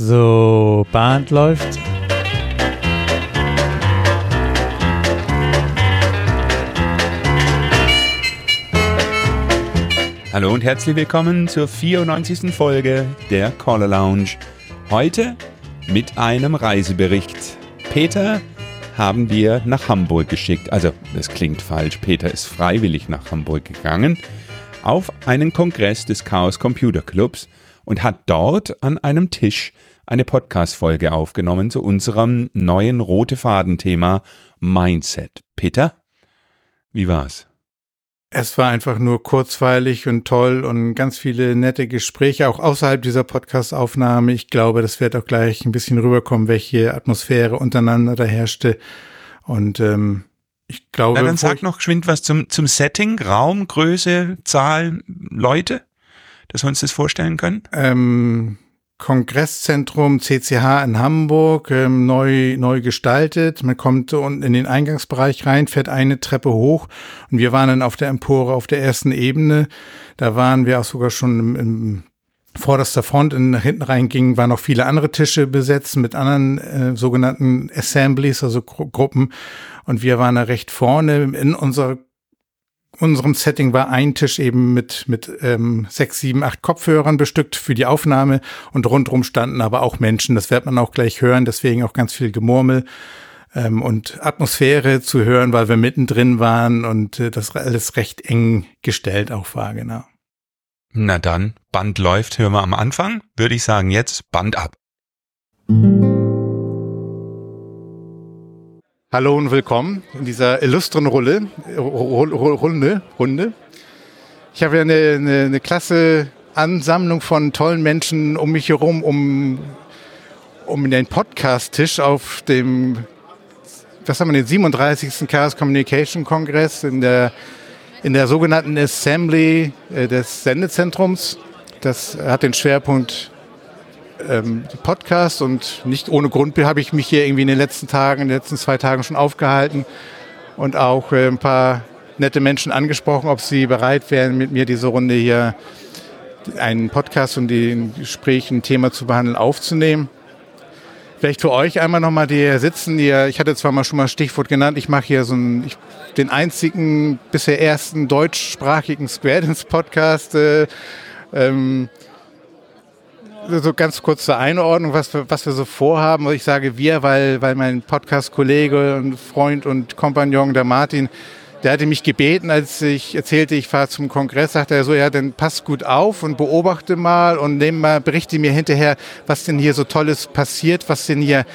So, Band läuft. Hallo und herzlich willkommen zur 94. Folge der Caller Lounge. Heute mit einem Reisebericht. Peter haben wir nach Hamburg geschickt. Also, das klingt falsch. Peter ist freiwillig nach Hamburg gegangen auf einen Kongress des Chaos Computer Clubs und hat dort an einem Tisch eine Podcast-Folge aufgenommen zu unserem neuen rote Faden-Thema Mindset. Peter, wie war's? Es war einfach nur kurzweilig und toll und ganz viele nette Gespräche, auch außerhalb dieser Podcast-Aufnahme. Ich glaube, das wird auch gleich ein bisschen rüberkommen, welche Atmosphäre untereinander da herrschte. Und ähm, ich glaube. Na, dann sag noch geschwind was zum, zum Setting, Raum, Größe, Zahl, Leute, dass wir uns das vorstellen können. Ähm, Kongresszentrum CCH in Hamburg, ähm, neu, neu gestaltet. Man kommt unten in den Eingangsbereich rein, fährt eine Treppe hoch und wir waren dann auf der Empore auf der ersten Ebene. Da waren wir auch sogar schon im, im vorderster Front. In, nach hinten reingingen, waren noch viele andere Tische besetzt mit anderen äh, sogenannten Assemblies, also Gru Gruppen. Und wir waren da recht vorne in unserer unserem Setting war ein Tisch eben mit, mit ähm, sechs, sieben, acht Kopfhörern bestückt für die Aufnahme und rundherum standen aber auch Menschen. Das wird man auch gleich hören, deswegen auch ganz viel Gemurmel ähm, und Atmosphäre zu hören, weil wir mittendrin waren und äh, das alles recht eng gestellt auch war, genau. Na dann, Band läuft, hören wir am Anfang, würde ich sagen jetzt Band ab. Hallo und willkommen in dieser illustren Runde, Runde. Ich habe ja eine, eine, eine klasse Ansammlung von tollen Menschen um mich herum, um, um den Podcast-Tisch auf dem, was haben wir, den 37. Chaos Communication Kongress in der, in der sogenannten Assembly äh, des Sendezentrums. Das hat den Schwerpunkt ähm, Podcast und nicht ohne Grund habe ich mich hier irgendwie in den letzten Tagen, in den letzten zwei Tagen schon aufgehalten und auch äh, ein paar nette Menschen angesprochen, ob sie bereit wären, mit mir diese Runde hier einen Podcast und den Gesprächen ein Thema zu behandeln, aufzunehmen. Vielleicht für euch einmal nochmal, die hier sitzen. Die, ich hatte zwar mal schon mal Stichwort genannt, ich mache hier so einen, ich, den einzigen, bisher ersten deutschsprachigen Square Dance Podcast. Äh, ähm, so ganz kurz zur Einordnung, was wir, was wir so vorhaben. Ich sage wir, weil, weil mein Podcast-Kollege und Freund und Kompagnon, der Martin, der hatte mich gebeten, als ich erzählte, ich fahre zum Kongress, sagte er so, ja, dann pass gut auf und beobachte mal und nehm mal, berichte mir hinterher, was denn hier so Tolles passiert, was denn hier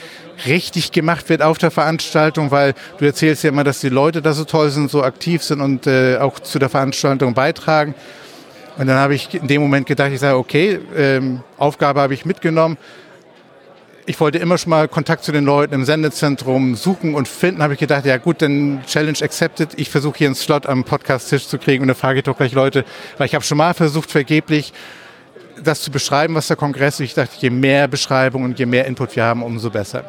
richtig gemacht wird auf der Veranstaltung, weil du erzählst ja immer, dass die Leute da so toll sind, so aktiv sind und äh, auch zu der Veranstaltung beitragen. Und dann habe ich in dem Moment gedacht, ich sage, okay, ähm, Aufgabe habe ich mitgenommen. Ich wollte immer schon mal Kontakt zu den Leuten im Sendezentrum suchen und finden. Habe ich gedacht, ja gut, dann Challenge accepted. Ich versuche hier einen Slot am Podcast-Tisch zu kriegen und dann frage ich doch gleich Leute, weil ich habe schon mal versucht, vergeblich das zu beschreiben, was der Kongress ist. Ich dachte, je mehr Beschreibung und je mehr Input wir haben, umso besser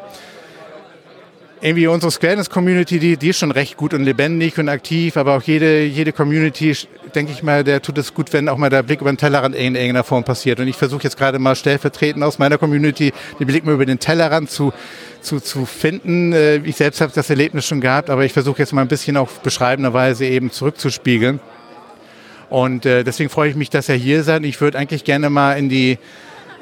irgendwie unsere Squareness-Community, die, die ist schon recht gut und lebendig und aktiv, aber auch jede, jede Community, denke ich mal, der tut es gut, wenn auch mal der Blick über den Tellerrand in irgendeiner Form passiert. Und ich versuche jetzt gerade mal stellvertretend aus meiner Community den Blick mal über den Tellerrand zu, zu, zu finden. Äh, ich selbst habe das Erlebnis schon gehabt, aber ich versuche jetzt mal ein bisschen auf beschreibender Weise eben zurückzuspiegeln. Und äh, deswegen freue ich mich, dass er hier seid. Ich würde eigentlich gerne mal in die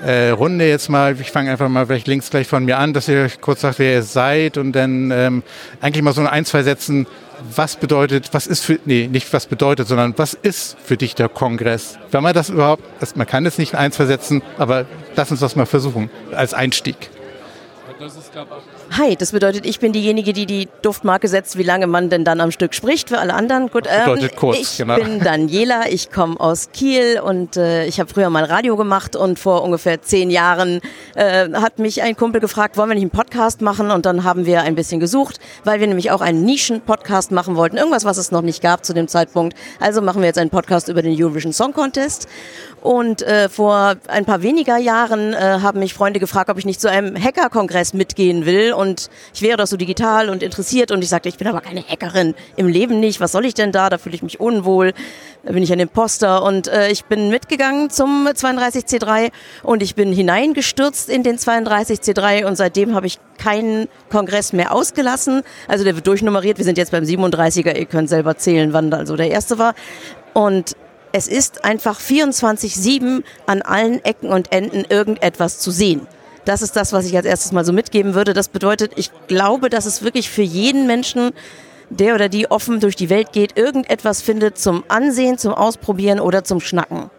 äh, Runde jetzt mal, ich fange einfach mal vielleicht links gleich von mir an, dass ihr kurz sagt, wer ihr seid und dann ähm, eigentlich mal so ein, zwei Sätzen, was bedeutet, was ist für, nee, nicht was bedeutet, sondern was ist für dich der Kongress? Wenn man das überhaupt, man kann es nicht in ein, zwei Sätzen, aber lass uns das mal versuchen als Einstieg. Das ist, glaube ich, Hi, das bedeutet, ich bin diejenige, die die Duftmarke setzt, wie lange man denn dann am Stück spricht für alle anderen. Gut, das bedeutet ähm, kurz, ich genau. bin Daniela, ich komme aus Kiel und äh, ich habe früher mal Radio gemacht und vor ungefähr zehn Jahren äh, hat mich ein Kumpel gefragt, wollen wir nicht einen Podcast machen? Und dann haben wir ein bisschen gesucht, weil wir nämlich auch einen Nischen-Podcast machen wollten. Irgendwas, was es noch nicht gab zu dem Zeitpunkt. Also machen wir jetzt einen Podcast über den Eurovision Song Contest. Und äh, vor ein paar weniger Jahren äh, haben mich Freunde gefragt, ob ich nicht zu einem Hacker-Kongress mitgehen will. Und ich wäre doch so digital und interessiert. Und ich sagte, ich bin aber keine Hackerin, im Leben nicht, was soll ich denn da, da fühle ich mich unwohl, da bin ich ein Imposter. Und äh, ich bin mitgegangen zum 32C3 und ich bin hineingestürzt in den 32C3 und seitdem habe ich keinen Kongress mehr ausgelassen, also der wird durchnummeriert, wir sind jetzt beim 37er, ihr könnt selber zählen, wann also der erste war. Und es ist einfach 24-7 an allen Ecken und Enden irgendetwas zu sehen. Das ist das, was ich als erstes mal so mitgeben würde. Das bedeutet, ich glaube, dass es wirklich für jeden Menschen, der oder die offen durch die Welt geht, irgendetwas findet zum Ansehen, zum Ausprobieren oder zum Schnacken.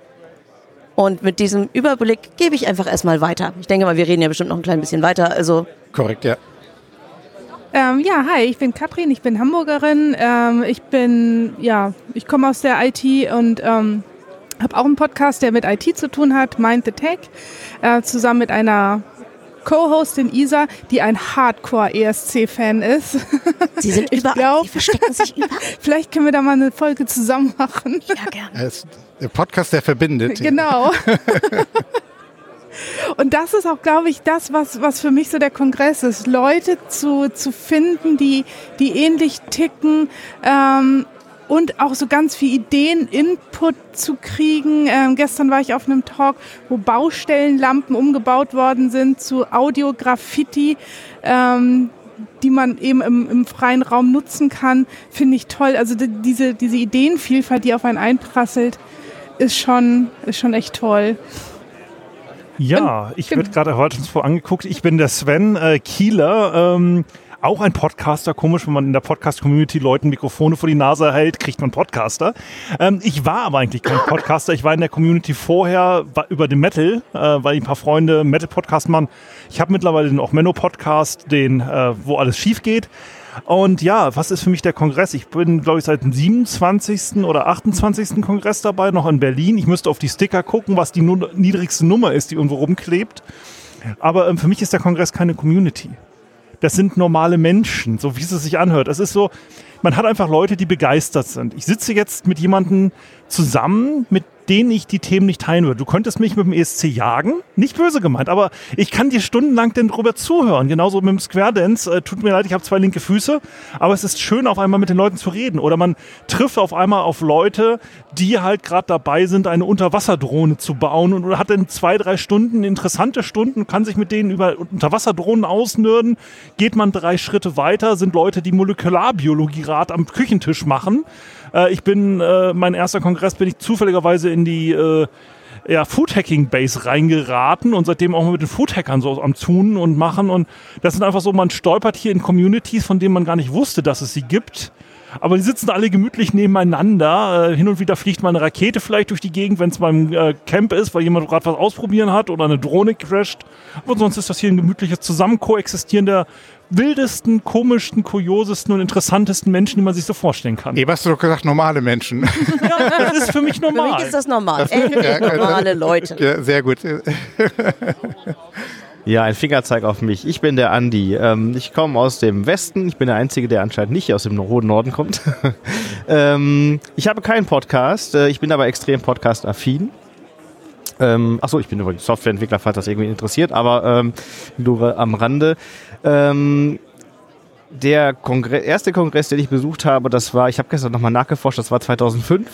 Und mit diesem Überblick gebe ich einfach erstmal weiter. Ich denke mal, wir reden ja bestimmt noch ein klein bisschen weiter. Also Korrekt, ja. Ähm, ja, hi, ich bin Katrin, ich bin Hamburgerin. Ähm, ich bin, ja, ich komme aus der IT und ähm, habe auch einen Podcast, der mit IT zu tun hat, Mind the Tech, äh, zusammen mit einer Co-Hostin Isa, die ein Hardcore-ESC-Fan ist. Sie sind Ich überall, glaub- sie verstecken sich überall. Vielleicht können wir da mal eine Folge zusammen machen. Ja, gerne. Der Podcast, der verbindet. Genau. Und das ist auch, glaube ich, das, was, was für mich so der Kongress ist. Leute zu, zu finden, die, die ähnlich ticken ähm, und auch so ganz viel Ideen, Input zu kriegen. Ähm, gestern war ich auf einem Talk, wo Baustellenlampen umgebaut worden sind zu Audio-Graffiti. Ähm, die man eben im, im freien Raum nutzen kann, finde ich toll. Also die, diese, diese Ideenvielfalt, die auf einen einprasselt, ist schon, ist schon echt toll. Ja, ich wird gerade heute schon vor angeguckt. Ich bin der Sven äh, Kieler. Ähm, auch ein Podcaster, komisch, wenn man in der Podcast-Community Leuten Mikrofone vor die Nase hält, kriegt man Podcaster. Ähm, ich war aber eigentlich kein Podcaster. Ich war in der Community vorher über den Metal, äh, weil ein paar Freunde Metal-Podcast machen. Ich habe mittlerweile den auch Menno-Podcast, den, äh, wo alles schief geht. Und ja, was ist für mich der Kongress? Ich bin, glaube ich, seit dem 27. oder 28. Kongress dabei, noch in Berlin. Ich müsste auf die Sticker gucken, was die nu niedrigste Nummer ist, die irgendwo rumklebt. Aber ähm, für mich ist der Kongress keine Community. Das sind normale Menschen, so wie es sich anhört. Es ist so, man hat einfach Leute, die begeistert sind. Ich sitze jetzt mit jemandem zusammen, mit denen ich die Themen nicht teilen würde. Du könntest mich mit dem ESC jagen, nicht böse gemeint, aber ich kann dir stundenlang denn drüber zuhören. Genauso mit dem Square Dance. Äh, tut mir leid, ich habe zwei linke Füße, aber es ist schön, auf einmal mit den Leuten zu reden. Oder man trifft auf einmal auf Leute, die halt gerade dabei sind, eine Unterwasserdrohne zu bauen und hat dann zwei, drei Stunden, interessante Stunden, kann sich mit denen über Unterwasserdrohnen ausnörden. Geht man drei Schritte weiter, sind Leute, die Molekularbiologie Rat am Küchentisch machen. Äh, ich bin, äh, mein erster Kongress bin ich zufälligerweise in die äh, ja, Foodhacking-Base reingeraten und seitdem auch mit den Foodhackern so am Tun und machen. Und das sind einfach so, man stolpert hier in Communities, von denen man gar nicht wusste, dass es sie gibt. Aber die sitzen alle gemütlich nebeneinander. Äh, hin und wieder fliegt mal eine Rakete vielleicht durch die Gegend, wenn es beim äh, Camp ist, weil jemand gerade was ausprobieren hat oder eine Drohne crasht. Aber sonst ist das hier ein gemütliches Zusammenkoexistieren der wildesten, komischsten, kuriosesten und interessantesten Menschen, die man sich so vorstellen kann. Eben hast du doch gesagt, normale Menschen. Ja, das ist für mich Für normal. mich ist das normal. Endlich normale Leute. ja, sehr gut. Ja, ein Fingerzeig auf mich. Ich bin der Andi. Ähm, ich komme aus dem Westen. Ich bin der Einzige, der anscheinend nicht aus dem hohen Norden kommt. ähm, ich habe keinen Podcast. Äh, ich bin aber extrem podcast-affin. Ähm, achso, ich bin übrigens Softwareentwickler, falls das irgendwie interessiert, aber ähm, nur am Rande. Ähm, der Kongre erste Kongress, den ich besucht habe, das war, ich habe gestern nochmal nachgeforscht, das war 2005.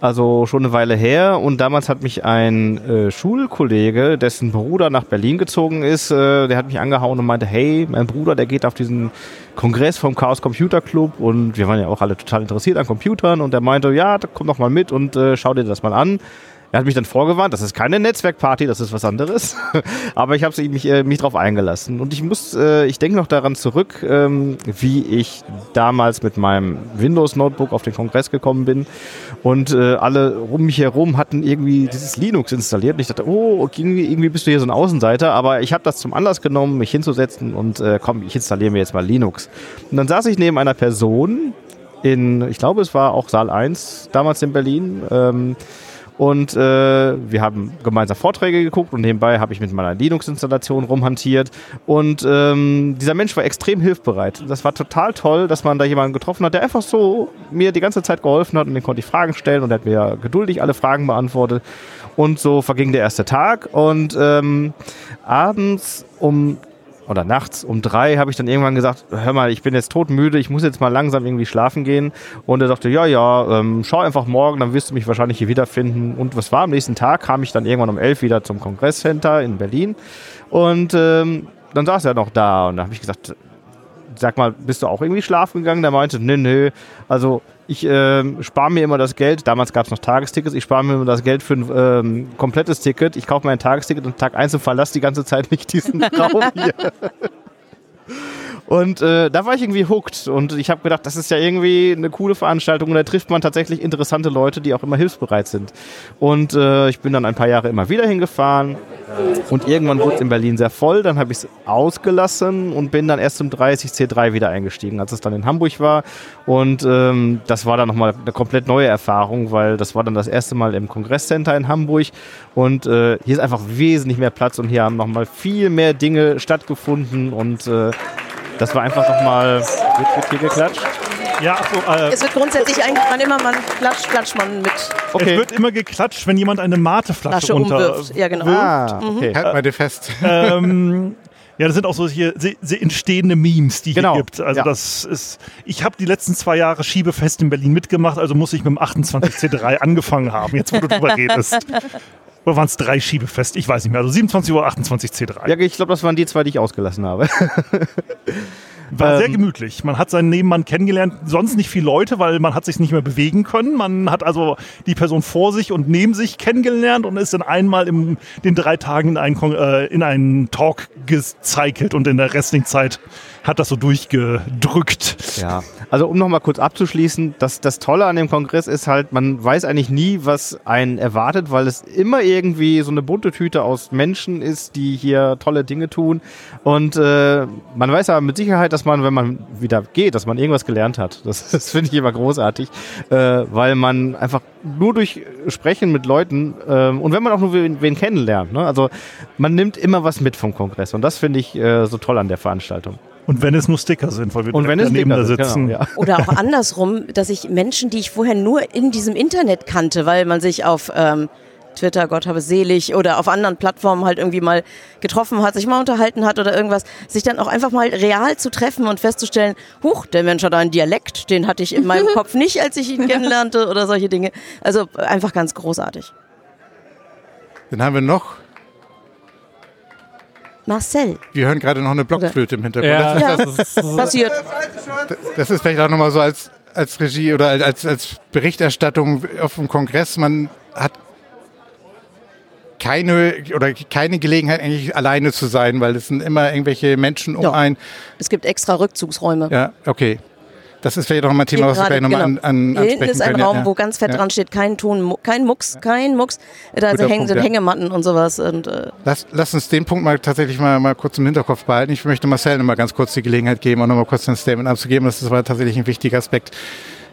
Also schon eine Weile her und damals hat mich ein äh, Schulkollege, dessen Bruder nach Berlin gezogen ist, äh, der hat mich angehauen und meinte, hey, mein Bruder, der geht auf diesen Kongress vom Chaos Computer Club und wir waren ja auch alle total interessiert an Computern und der meinte, ja, komm doch mal mit und äh, schau dir das mal an. Er hat mich dann vorgewarnt, das ist keine Netzwerkparty, das ist was anderes. Aber ich habe mich, äh, mich drauf eingelassen. Und ich muss, äh, ich denke noch daran zurück, ähm, wie ich damals mit meinem Windows-Notebook auf den Kongress gekommen bin. Und äh, alle um mich herum hatten irgendwie dieses Linux installiert. Und ich dachte, oh, irgendwie, irgendwie bist du hier so ein Außenseiter. Aber ich habe das zum Anlass genommen, mich hinzusetzen und äh, komm, ich installiere mir jetzt mal Linux. Und dann saß ich neben einer Person in, ich glaube, es war auch Saal 1 damals in Berlin. Ähm, und äh, wir haben gemeinsam Vorträge geguckt und nebenbei habe ich mit meiner Linux-Installation rumhantiert. Und ähm, dieser Mensch war extrem hilfbereit. Das war total toll, dass man da jemanden getroffen hat, der einfach so mir die ganze Zeit geholfen hat und den konnte ich Fragen stellen und er hat mir geduldig alle Fragen beantwortet. Und so verging der erste Tag und ähm, abends um oder nachts um drei habe ich dann irgendwann gesagt, hör mal, ich bin jetzt todmüde, ich muss jetzt mal langsam irgendwie schlafen gehen. Und er sagte, ja, ja, ähm, schau einfach morgen, dann wirst du mich wahrscheinlich hier wiederfinden. Und was war am nächsten Tag, kam ich dann irgendwann um elf wieder zum Kongresscenter in Berlin. Und ähm, dann saß er noch da und da habe ich gesagt, sag mal, bist du auch irgendwie schlafen gegangen? Der meinte, nee, nee, also ich ähm, spare mir immer das Geld, damals gab es noch Tagestickets, ich spare mir immer das Geld für ein ähm, komplettes Ticket, ich kaufe mir ein Tagesticket und Tag 1 und verlasse die ganze Zeit nicht diesen Raum hier. Und äh, da war ich irgendwie hooked. Und ich habe gedacht, das ist ja irgendwie eine coole Veranstaltung. Und da trifft man tatsächlich interessante Leute, die auch immer hilfsbereit sind. Und äh, ich bin dann ein paar Jahre immer wieder hingefahren. Und irgendwann wurde es in Berlin sehr voll, dann habe ich es ausgelassen und bin dann erst zum 30C3 wieder eingestiegen, als es dann in Hamburg war. Und ähm, das war dann nochmal eine komplett neue Erfahrung, weil das war dann das erste Mal im Kongresscenter in Hamburg. Und äh, hier ist einfach wesentlich mehr Platz und hier haben nochmal viel mehr Dinge stattgefunden. Und äh, das war einfach nochmal. Wird, wird hier geklatscht? Ja, so, äh, Es wird grundsätzlich eigentlich, wann immer man klatscht, klatscht man mit es wird immer geklatscht, wenn jemand eine Mateflasche runter umwirft. Ja, genau. Ah, okay. Halt mal dir fest. ähm, ja, das sind auch so hier entstehende Memes, die Genau, hier gibt. Also ja. das ist, ich habe die letzten zwei Jahre Schiebefest in Berlin mitgemacht, also muss ich mit dem 28C3 angefangen haben, jetzt wo du drüber redest. Oder waren es drei Schiebefest? Ich weiß nicht mehr. Also 27 Uhr 28C3. Ja, ich glaube, das waren die zwei, die ich ausgelassen habe. War sehr ähm, gemütlich. Man hat seinen Nebenmann kennengelernt, sonst nicht viele Leute, weil man hat sich nicht mehr bewegen können. Man hat also die Person vor sich und neben sich kennengelernt und ist dann einmal in den drei Tagen in einen, äh, in einen Talk gezeigt und in der restlichen Zeit hat das so durchgedrückt. Ja, also um nochmal kurz abzuschließen, das, das Tolle an dem Kongress ist halt, man weiß eigentlich nie, was einen erwartet, weil es immer irgendwie so eine bunte Tüte aus Menschen ist, die hier tolle Dinge tun. Und äh, man weiß aber mit Sicherheit, dass man, wenn man wieder geht, dass man irgendwas gelernt hat. Das, das finde ich immer großartig, äh, weil man einfach nur durch Sprechen mit Leuten ähm, und wenn man auch nur wen, wen kennenlernt, ne? also man nimmt immer was mit vom Kongress und das finde ich äh, so toll an der Veranstaltung. Und wenn es nur Sticker sind, weil wir Und wenn es daneben da sind, sitzen. genau, ja. Oder auch andersrum, dass ich Menschen, die ich vorher nur in diesem Internet kannte, weil man sich auf ähm, Twitter, Gott habe selig, oder auf anderen Plattformen halt irgendwie mal getroffen hat, sich mal unterhalten hat oder irgendwas, sich dann auch einfach mal real zu treffen und festzustellen, huch, der Mensch hat einen Dialekt, den hatte ich in meinem Kopf nicht, als ich ihn kennenlernte oder solche Dinge. Also einfach ganz großartig. Dann haben wir noch, Marcel, wir hören gerade noch eine Blockflöte im Hintergrund. Ja. Das, Ja. ist, das, ist, passiert. das ist vielleicht auch nochmal so als, als Regie oder als, als Berichterstattung auf dem Kongress. Man hat keine oder keine Gelegenheit eigentlich alleine zu sein, weil es sind immer irgendwelche Menschen um Ja. einen. Es gibt extra Rückzugsräume. Ja, okay. Das ist vielleicht auch nochmal ein Thema, was wir vielleicht nochmal gerade, an, an genau. Hier hinten ist ein können. Raum, ja, wo ganz fett ja. dran steht, kein Ton, kein Mucks, kein Mucks. Da Guter hängen Punkt, sind ja. Hängematten und sowas. Und, äh, Lass, lass uns den Punkt mal tatsächlich mal, mal kurz im Hinterkopf behalten. Ich möchte Marcel noch mal ganz kurz die Gelegenheit geben, auch noch mal kurz ein Statement abzugeben. Das ist aber tatsächlich ein wichtiger Aspekt,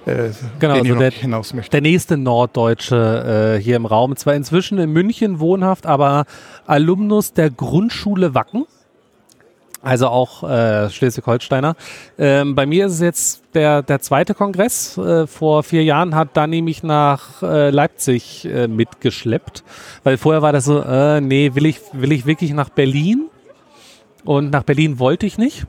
äh, Genau, den ich also der- hinaus möchte. Der nächste Norddeutsche äh, hier im Raum, zwar inzwischen in München wohnhaft, aber Alumnus der Grundschule Wacken. Also auch äh, Schleswig-Holsteiner. Ähm, bei mir ist es jetzt der, der zweite Kongress. Äh, vor vier Jahren hat Dani mich nach äh, Leipzig äh, mitgeschleppt, weil vorher war das so, äh, nee, will ich, will ich wirklich nach Berlin? Und nach Berlin wollte ich nicht.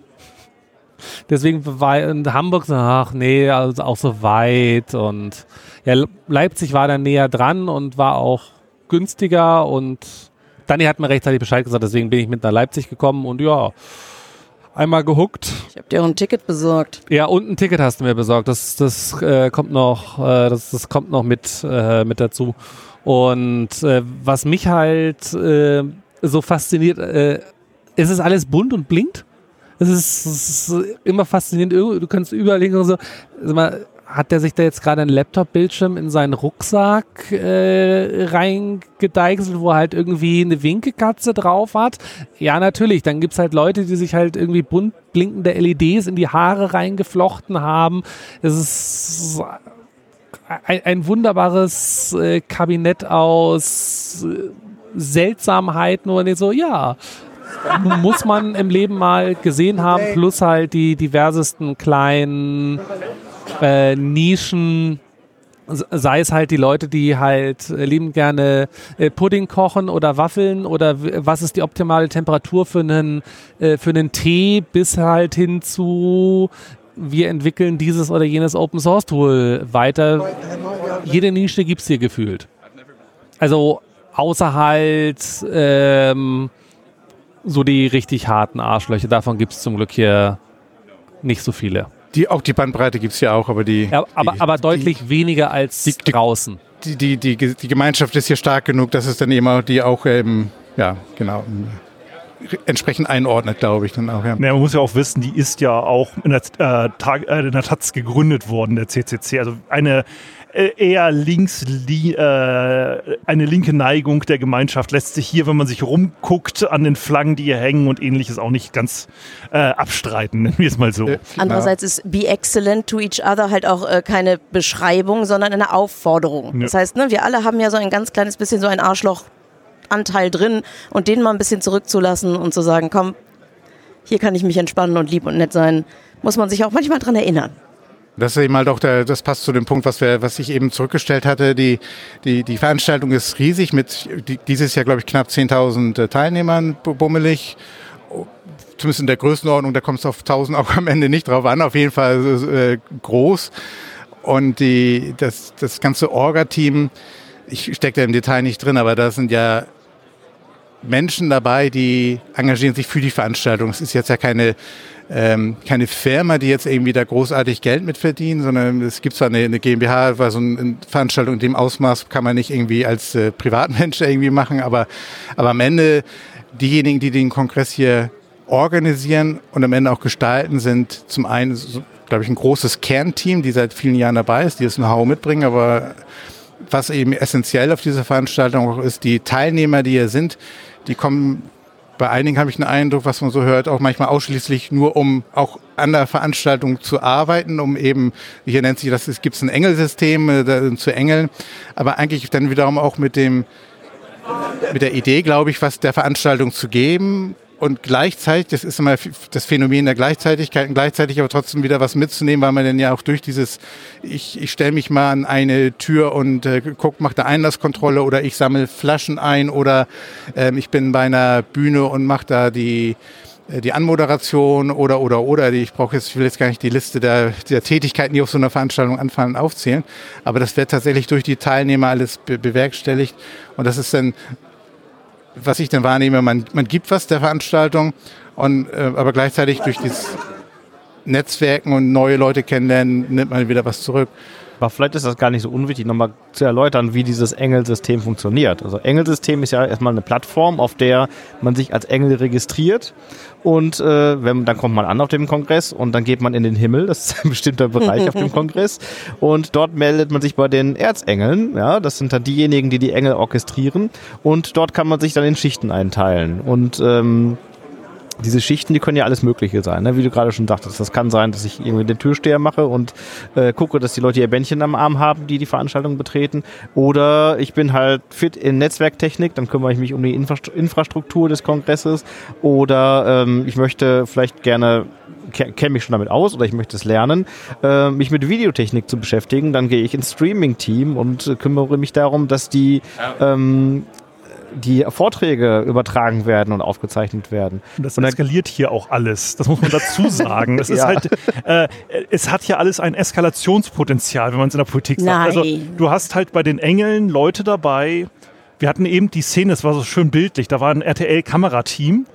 Deswegen war in Hamburg so, ach nee, also auch so weit und ja, Le- Leipzig war dann näher dran und war auch günstiger und Dani hat mir rechtzeitig Bescheid gesagt, deswegen bin ich mit nach Leipzig gekommen und ja, einmal gehuckt. ich habe dir auch ein Ticket besorgt. Ja, und ein Ticket hast du mir besorgt. Das, das äh, kommt noch, äh, das, das kommt noch mit, äh, mit dazu. Und äh, was mich halt äh, so fasziniert, äh, es ist alles bunt und blinkt. Es ist, es ist immer faszinierend. Du kannst überlegen und so, sag mal, hat der sich da jetzt gerade einen Laptop-Bildschirm in seinen Rucksack äh, reingedeichselt, wo er halt irgendwie eine Winkekatze drauf hat? Ja, natürlich. Dann gibt's halt Leute, die sich halt irgendwie bunt blinkende LEDs in die Haare reingeflochten haben. Es ist ein, ein wunderbares äh, Kabinett aus äh, Seltsamheiten, wo man so, ja, muss man im Leben mal gesehen haben, plus halt die diversesten kleinen äh, Nischen sei es halt die Leute, die halt äh, lieben gerne äh, Pudding kochen oder Waffeln oder was ist die optimale Temperatur für einen, äh, für einen Tee bis halt hin zu wir entwickeln dieses oder jenes Open Source Tool weiter. Jede Nische gibt's hier gefühlt. Also außer halt ähm, so die richtig harten Arschlöcher, davon gibt's zum Glück hier nicht so viele. Die, auch die Bandbreite gibt's ja auch, aber die, Ja, aber, die, aber deutlich weniger als die- die- draußen. die, die, die, die Gemeinschaft ist hier stark genug, dass es dann immer die auch, ähm, ja, genau, ähm, entsprechend einordnet, glaube ich dann auch. Ja. Ja, man muss ja auch wissen, die ist ja auch in der, äh, Tag, äh, in der Taz gegründet worden, der CCC. Also eine eher links, li äh, eine linke Neigung der Gemeinschaft lässt sich hier, wenn man sich rumguckt, an den Flaggen, die hier hängen und ähnliches auch nicht ganz äh, abstreiten, nennen wir es mal so. Äh, Andererseits ist be excellent to each other halt auch äh, keine Beschreibung, sondern eine Aufforderung. Ja. Das heißt, ne, wir alle haben ja so ein ganz kleines bisschen so ein Arschlochanteil drin und den mal ein bisschen zurückzulassen und zu sagen, komm, hier kann ich mich entspannen und lieb und nett sein, muss man sich auch manchmal dran erinnern. Das ist eben halt auch der, das passt zu dem Punkt, was wir, was ich eben zurückgestellt hatte. Die, die, die Veranstaltung ist riesig mit die, dieses Jahr, glaube ich, knapp 10.000 äh, Teilnehmern bu- bummelig. Oh, Zumindest in der Größenordnung, da kommt es auf 1.000 auch am Ende nicht drauf an. Auf jeden Fall äh, groß. Und die, das, das ganze Orga-Team, ich stecke da im Detail nicht drin, aber da sind ja Menschen dabei, die engagieren sich für die Veranstaltung. Es ist jetzt ja keine, ähm, keine Firma, die jetzt irgendwie da großartig Geld mit verdienen, sondern es gibt zwar eine, eine GmbH, weil so eine Veranstaltung in dem Ausmaß kann man nicht irgendwie als äh, Privatmensch irgendwie machen, aber, aber am Ende diejenigen, die den Kongress hier organisieren und am Ende auch gestalten, sind zum einen, so, glaube ich, ein großes Kernteam, die seit vielen Jahren dabei ist, die das Know-how mitbringen, aber was eben essentiell auf dieser Veranstaltung auch ist, die Teilnehmer, die hier sind, die kommen, bei einigen habe ich den Eindruck, was man so hört, auch manchmal ausschließlich nur, um auch an der Veranstaltung zu arbeiten, um eben, hier nennt sich das, es gibt ein Engelsystem äh, zu engeln, aber eigentlich dann wiederum auch mit dem, mit der Idee, glaube ich, was der Veranstaltung zu geben und gleichzeitig, das ist immer das Phänomen der Gleichzeitigkeit und gleichzeitig aber trotzdem wieder was mitzunehmen, weil man dann ja auch durch dieses, ich, ich stelle mich mal an eine Tür und äh, guck, mache da Einlasskontrolle oder ich sammle Flaschen ein oder ähm, ich bin bei einer Bühne und mache da die äh, die Anmoderation oder oder oder. Die ich brauche jetzt ich will jetzt gar nicht die Liste der, der Tätigkeiten, die auf so einer Veranstaltung anfallen, aufzählen, aber das wird tatsächlich durch die Teilnehmer alles be bewerkstelligt. Und das ist dann was ich dann wahrnehme, man, man gibt was der Veranstaltung, und, äh, aber gleichzeitig durch dieses Netzwerken und neue Leute kennenlernen, nimmt man wieder was zurück. Aber vielleicht ist das gar nicht so unwichtig, nochmal zu erläutern, wie dieses Engelsystem funktioniert. Also Engelsystem ist ja erstmal eine Plattform, auf der man sich als Engel registriert. Und äh, wenn, dann kommt man an auf dem Kongress und dann geht man in den Himmel, das ist ein bestimmter Bereich auf dem Kongress. Und dort meldet man sich bei den Erzengeln, ja, das sind dann diejenigen, die die Engel orchestrieren. Und dort kann man sich dann in Schichten einteilen. Und ähm, diese Schichten, die können ja alles Mögliche sein, ne? wie du gerade schon sagtest. Das kann sein, dass ich irgendwie den Türsteher mache und äh, gucke, dass die Leute ihr Bändchen am Arm haben, die die Veranstaltung betreten. Oder ich bin halt fit in Netzwerktechnik, dann kümmere ich mich um die Infrastru Infrastruktur des Kongresses. Oder ähm, ich möchte vielleicht gerne kenne mich schon damit aus oder ich möchte es lernen, äh, mich mit Videotechnik zu beschäftigen, dann gehe ich ins Streaming-Team und kümmere mich darum, dass die ähm, die Vorträge übertragen werden und aufgezeichnet werden. Und das Und eskaliert hier auch alles. Das muss man dazu sagen. Es ist Ja. halt, äh, es hat ja alles ein Eskalationspotenzial, wenn man es in der Politik sagt. Also Nein. du hast halt bei den Engeln Leute dabei. Wir hatten eben die Szene, es war so schön bildlich. Da war ein RTL-Kamerateam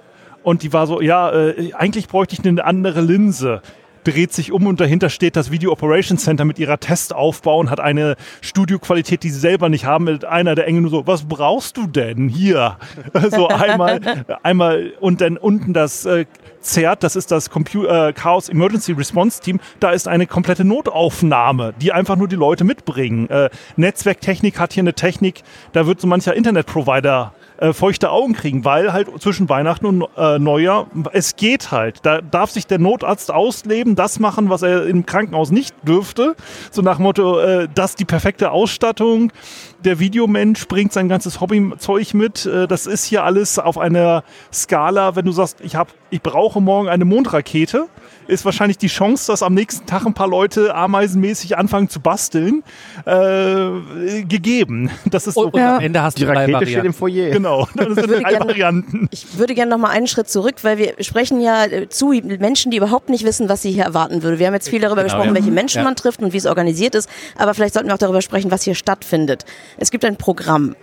und die war so, ja, äh, eigentlich bräuchte ich eine andere Linse. Dreht sich um und dahinter steht das Video Operations Center mit ihrer Testaufbau und hat eine Studioqualität, die sie selber nicht haben. Mit einer der Engel nur so, was brauchst du denn hier? So einmal, einmal und dann unten das äh, ZERT, das ist das Compu äh, Chaos Emergency Response Team, da ist eine komplette Notaufnahme, die einfach nur die Leute mitbringen. Äh, Netzwerktechnik hat hier eine Technik, da wird so mancher Internetprovider äh, feuchte Augen kriegen, weil halt zwischen Weihnachten und äh, Neujahr, es geht halt. Da darf sich der Notarzt ausleben, das machen, was er im Krankenhaus nicht dürfte. So nach dem Motto, äh, das die perfekte Ausstattung. Der Videomensch bringt sein ganzes Hobbyzeug mit. Äh, das ist hier alles auf einer Skala, wenn du sagst, ich, hab, ich brauche morgen eine Mondrakete ist wahrscheinlich die Chance, dass am nächsten Tag ein paar Leute ameisenmäßig anfangen zu basteln, äh, gegeben. Das ist so. Und am Ende hast Die du Rakete steht im Foyer. Genau, das sind drei gerne- Varianten. Ich würde gerne noch mal einen Schritt zurück, weil wir sprechen ja äh, zu Menschen, die überhaupt nicht wissen, was sie hier erwarten würde. Wir haben jetzt viel darüber gesprochen, ja. welche Menschen Ja. man trifft und wie es organisiert ist, aber vielleicht sollten wir auch darüber sprechen, was hier stattfindet. Es gibt ein Programm.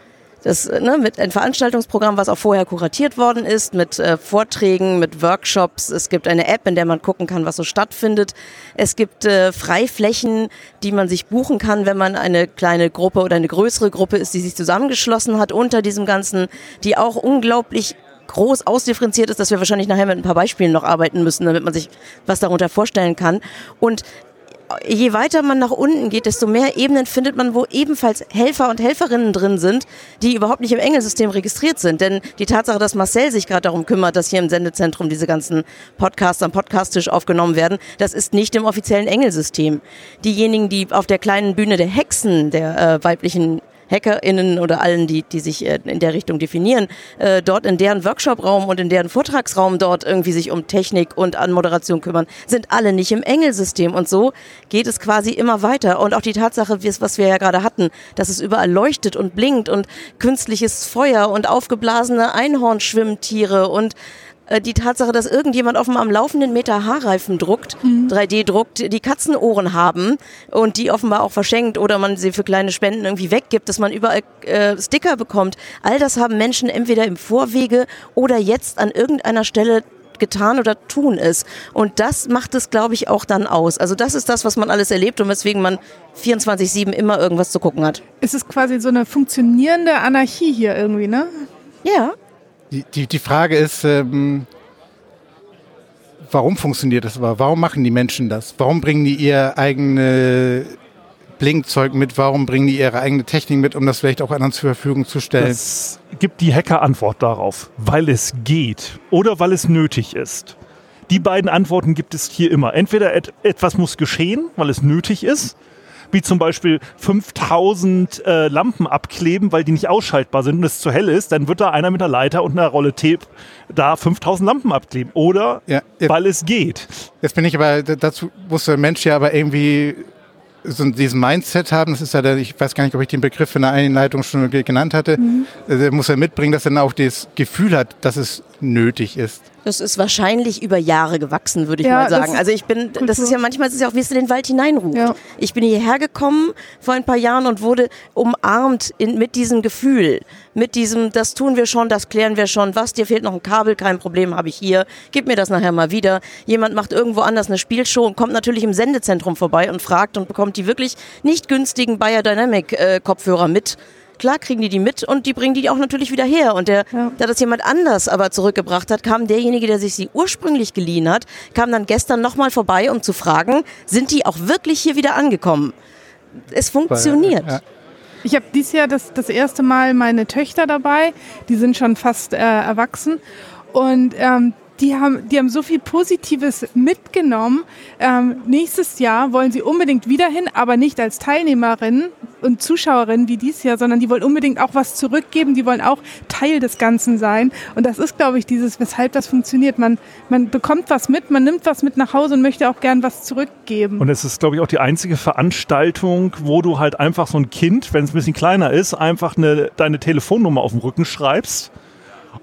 Das, ne, mit ein Veranstaltungsprogramm, was auch vorher kuratiert worden ist, mit äh, Vorträgen, mit Workshops. Es gibt eine App, in der man gucken kann, was so stattfindet. Es gibt äh, Freiflächen, die man sich buchen kann, wenn man eine kleine Gruppe oder eine größere Gruppe ist, die sich zusammengeschlossen hat unter diesem Ganzen, die auch unglaublich groß ausdifferenziert ist, dass wir wahrscheinlich nachher mit ein paar Beispielen noch arbeiten müssen, damit man sich was darunter vorstellen kann. Und je weiter man nach unten geht, desto mehr Ebenen findet man, wo ebenfalls Helfer und Helferinnen drin sind, die überhaupt nicht im Engelsystem registriert sind. Denn die Tatsache, dass Marcel sich gerade darum kümmert, dass hier im Sendezentrum diese ganzen Podcasts am Podcasttisch aufgenommen werden, das ist nicht im offiziellen Engelsystem. Diejenigen, die auf der kleinen Bühne der Hexen, der äh, weiblichen HackerInnen oder allen, die, die sich äh, in der Richtung definieren, äh, dort in deren Workshopraum und in deren Vortragsraum dort irgendwie sich um Technik und an Moderation kümmern, sind alle nicht im Engelsystem. Und so geht es quasi immer weiter. Und auch die Tatsache, was wir ja gerade hatten, dass es überall leuchtet und blinkt und künstliches Feuer und aufgeblasene Einhornschwimmtiere und äh, die Tatsache, dass irgendjemand dem am laufenden Meter Haarreifen druckt, 3D druckt, die Katzenohren haben und die offenbar auch verschenkt oder man sie für kleine Spenden irgendwie weggibt, dass man überall äh, Sticker bekommt. All das haben Menschen entweder im Vorwege oder jetzt an irgendeiner Stelle getan oder tun es. Und das macht es, glaube ich, auch dann aus. Also das ist das, was man alles erlebt und weswegen man 24-7 immer irgendwas zu gucken hat. Es ist quasi so eine funktionierende Anarchie hier irgendwie, ne? Ja. Die, die, die Frage ist, ähm, warum funktioniert das aber? Warum machen die Menschen das? Warum bringen die ihr eigene Blinkzeug mit? Warum bringen die ihre eigene Technik mit, um das vielleicht auch anderen zur Verfügung zu stellen? Es gibt die Hacker-Antwort darauf, weil es geht oder weil es nötig ist. Die beiden Antworten gibt es hier immer. Entweder et etwas muss geschehen, weil es nötig ist, wie zum Beispiel 5000 äh, Lampen abkleben, weil die nicht ausschaltbar sind und es zu hell ist, dann wird da einer mit einer Leiter und einer Rolle Tape da 5000 Lampen abkleben. Oder Ja, ja. weil es geht. Jetzt bin ich aber, dazu muss der Mensch ja aber irgendwie so diesen Mindset haben. Das ist ja der, ich weiß gar nicht, ob ich den Begriff in der Einleitung schon ge- genannt hatte. Äh, Der muss er mitbringen, dass er dann auch das Gefühl hat, dass es nötig ist. Das ist wahrscheinlich über Jahre gewachsen, würde ich Ja, mal das sagen. ist Also ich bin, das ist ja manchmal ist es ja auch, wie es in den Wald hineinruft. Ja. Ich bin hierher gekommen vor ein paar Jahren und wurde umarmt in, mit diesem Gefühl, mit diesem, das tun wir schon, das klären wir schon. Was, dir fehlt noch ein Kabel, kein Problem, habe ich hier. Gib mir das nachher mal wieder. Jemand macht irgendwo anders eine Spielshow und kommt natürlich im Sendezentrum vorbei und fragt und bekommt die wirklich nicht günstigen Biodynamic äh, Kopfhörer mit. Klar kriegen die die mit und die bringen die auch natürlich wieder her. Und der, Ja. da das jemand anders aber zurückgebracht hat, kam derjenige, der sich sie ursprünglich geliehen hat, kam dann gestern nochmal vorbei, um zu fragen, sind die auch wirklich hier wieder angekommen? Es funktioniert. Ja. Ich habe dieses Jahr das, das erste Mal meine Töchter dabei. Die sind schon fast äh, erwachsen. Und ähm, die haben, die haben so viel Positives mitgenommen. Ähm, nächstes Jahr wollen sie unbedingt wieder hin, aber nicht als Teilnehmerin und Zuschauerin wie dieses Jahr, sondern die wollen unbedingt auch was zurückgeben. Die wollen auch Teil des Ganzen sein. Und das ist, glaube ich, dieses, weshalb das funktioniert. Man, man bekommt was mit, man nimmt was mit nach Hause und möchte auch gern was zurückgeben. Und es ist, glaube ich, auch die einzige Veranstaltung, wo du halt einfach so ein Kind, wenn es ein bisschen kleiner ist, einfach eine, deine Telefonnummer auf dem Rücken schreibst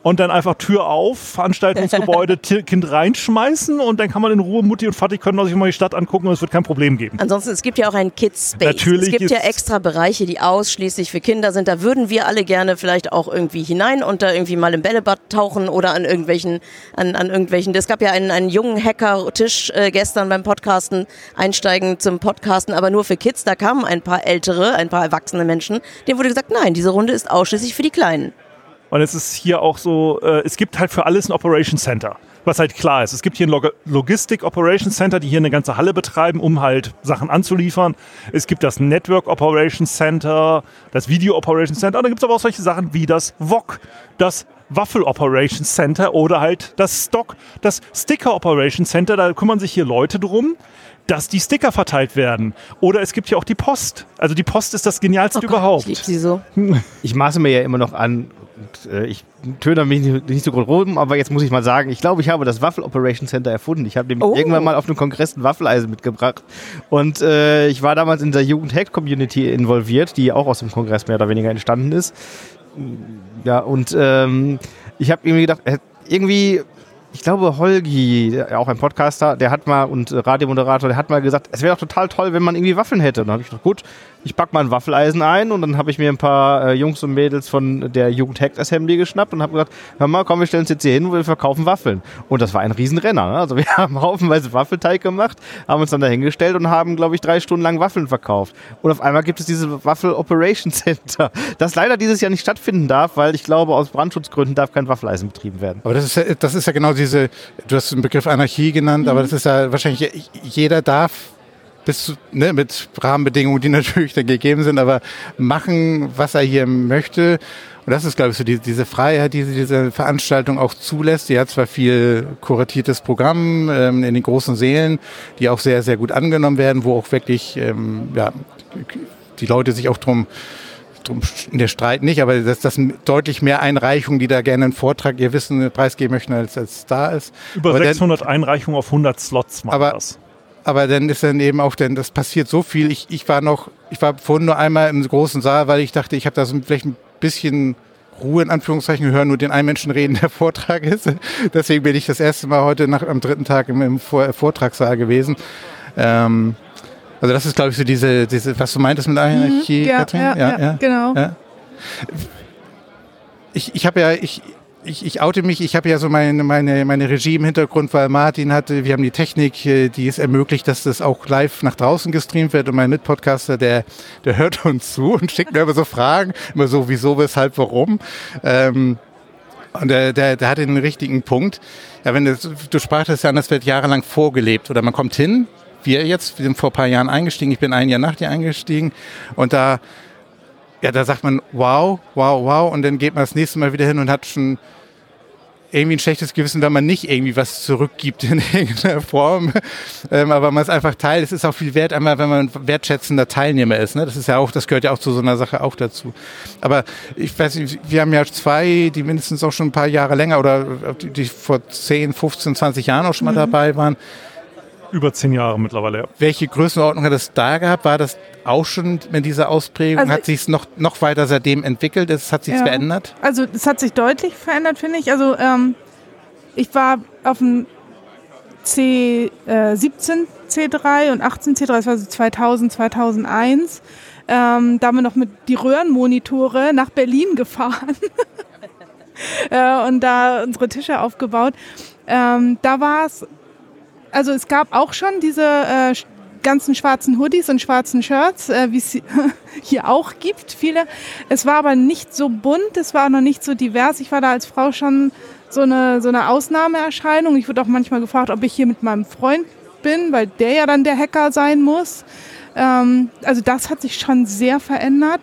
und dann einfach Tür auf, Veranstaltungsgebäude, Kind reinschmeißen und dann kann man in Ruhe, Mutti und Vati können sich mal die Stadt angucken und es wird kein Problem geben. Ansonsten, es gibt ja auch einen Kids Space. Natürlich es gibt ja extra Bereiche, die ausschließlich für Kinder sind. Da würden wir alle gerne vielleicht auch irgendwie hinein und da irgendwie mal im Bällebad tauchen oder an irgendwelchen, an, an irgendwelchen. Es gab ja einen, einen jungen Hacker-Tisch äh, gestern beim Podcasten, einsteigen zum Podcasten, aber nur für Kids. Da kamen ein paar ältere, ein paar erwachsene Menschen. Denen wurde gesagt, nein, diese Runde ist ausschließlich für die Kleinen. Und es ist hier auch so, äh, es gibt halt für alles ein Operation Center. was halt klar ist. Es gibt hier ein Log Logistik Operations Center, die hier eine ganze Halle betreiben, um halt Sachen anzuliefern. Es gibt das Network Operations Center, das Video Operations Center. Und dann gibt es aber auch solche Sachen wie das VOC, das Waffel Operations Center oder halt das Stock, das Sticker Operations Center. Da kümmern sich hier Leute drum, dass die Sticker verteilt werden. Oder es gibt hier auch die Post. Also die Post ist das Genialste Oh Gott, überhaupt. Ich sie so. Ich maße mir ja immer noch an, und, äh, ich töne mich nicht, nicht so gut rum, aber jetzt muss ich mal sagen, ich glaube, ich habe das Waffel Operation Center erfunden. Ich habe nämlich Oh. irgendwann mal auf einem Kongress ein Waffeleisen mitgebracht. Und äh, ich war damals in der Jugend-Hack-Community involviert, die auch aus dem Kongress mehr oder weniger entstanden ist. Ja, und ähm, ich habe irgendwie gedacht, äh, irgendwie, ich glaube, Holgi, auch ein Podcaster, der hat mal und Radiomoderator, der hat mal gesagt, es wäre doch total toll, wenn man irgendwie Waffeln hätte. Und dann habe ich gedacht, gut, ich pack mal ein Waffeleisen ein und dann habe ich mir ein paar äh, Jungs und Mädels von der Jugend Hack Assembly geschnappt und habe gesagt, hör mal, komm, wir stellen uns jetzt hier hin und wir verkaufen Waffeln. Und das war ein Riesenrenner. Ne? Also wir haben haufenweise Waffelteig gemacht, haben uns dann dahingestellt und haben, glaube ich, drei Stunden lang Waffeln verkauft. Und auf einmal gibt es dieses Waffel Operation Center, das leider dieses Jahr nicht stattfinden darf, weil ich glaube, aus Brandschutzgründen darf kein Waffeleisen betrieben werden. Aber das ist, ja, das ist ja genau diese, du hast den Begriff Anarchie genannt, aber das ist ja wahrscheinlich, jeder darf bis ne, mit Rahmenbedingungen, die natürlich dann gegeben sind, aber machen, was er hier möchte. Und das ist, glaube ich, so die, diese Freiheit, die diese Veranstaltung auch zulässt. Die hat zwar viel kuratiertes Programm ähm, in den großen Sälen, die auch sehr, sehr gut angenommen werden, wo auch wirklich ähm, ja, die Leute sich auch drum drum in der Streit nicht, aber das, das sind deutlich mehr Einreichungen, die da gerne einen Vortrag, ihr Wissen preisgeben möchten, als, als da ist. Über aber, dann, 600 Einreichungen auf 100 Slots machen Aber- das. Aber dann ist dann eben auch, denn das passiert so viel. Ich, ich war noch, ich war vorhin nur einmal im großen Saal, weil ich dachte, ich habe da so vielleicht ein bisschen Ruhe in Anführungszeichen, hören nur den einen Menschen reden, der Vortrag ist. Deswegen bin ich das erste Mal heute nach, am dritten Tag im, im Vor Vortragssaal gewesen. Ähm, also das ist, glaube ich, so diese, diese, was du meintest mit Anarchie, ja, Katrin? ja, ja, genau. Ja. Ich, ich habe ja, ich, ich, ich oute mich, ich habe ja so meine, meine, meine Regie im Hintergrund, weil Martin hatte, wir haben die Technik, äh, die es ermöglicht, dass das auch live nach draußen gestreamt wird. Und mein Mitpodcaster, der, der hört uns zu und schickt mir immer so Fragen, immer so wieso, weshalb, warum. Ähm, und der, der, der hatte den richtigen Punkt. Ja, wenn das, du sprachtest ja an, das wird jahrelang vorgelebt. Oder man kommt hin, wir jetzt, wir sind vor ein paar Jahren eingestiegen, ich bin ein Jahr nach dir eingestiegen. Und da, ja, da sagt man wow, wow, wow. Und dann geht man das nächste Mal wieder hin und hat schon irgendwie ein schlechtes Gewissen, wenn man nicht irgendwie was zurückgibt in irgendeiner Form. Ähm, aber man ist einfach Teil. Es ist auch viel wert, einmal, wenn man wertschätzender Teilnehmer ist. Ne? Das ist ja auch, das gehört ja auch zu so einer Sache auch dazu. Aber ich weiß nicht, wir haben ja zwei, die mindestens auch schon ein paar Jahre länger oder die, die vor 10, 15, 20 Jahren auch schon mal dabei waren. Über zehn Jahre mittlerweile, ja. Welche Größenordnung hat es da gehabt? War das auch schon mit dieser Ausprägung? Also hat sich es noch, noch weiter seitdem entwickelt? Es hat sich Ja. verändert? Also es hat sich deutlich verändert, finde ich. Also ähm, ich war auf dem C, äh, 17 C3 und 18 C3, das war so 2000, 2001. Ähm, da haben wir noch mit die Röhrenmonitore nach Berlin gefahren äh, und da unsere Tische aufgebaut. Ähm, da war es, also es gab auch schon diese äh, ganzen schwarzen Hoodies und schwarzen Shirts, äh, wie es hier auch gibt, viele. Es war aber nicht so bunt, es war noch nicht so divers. Ich war da als Frau schon so eine, so eine Ausnahmeerscheinung. Ich wurde auch manchmal gefragt, ob ich hier mit meinem Freund bin, weil der ja dann der Hacker sein muss. Ähm, also das hat sich schon sehr verändert.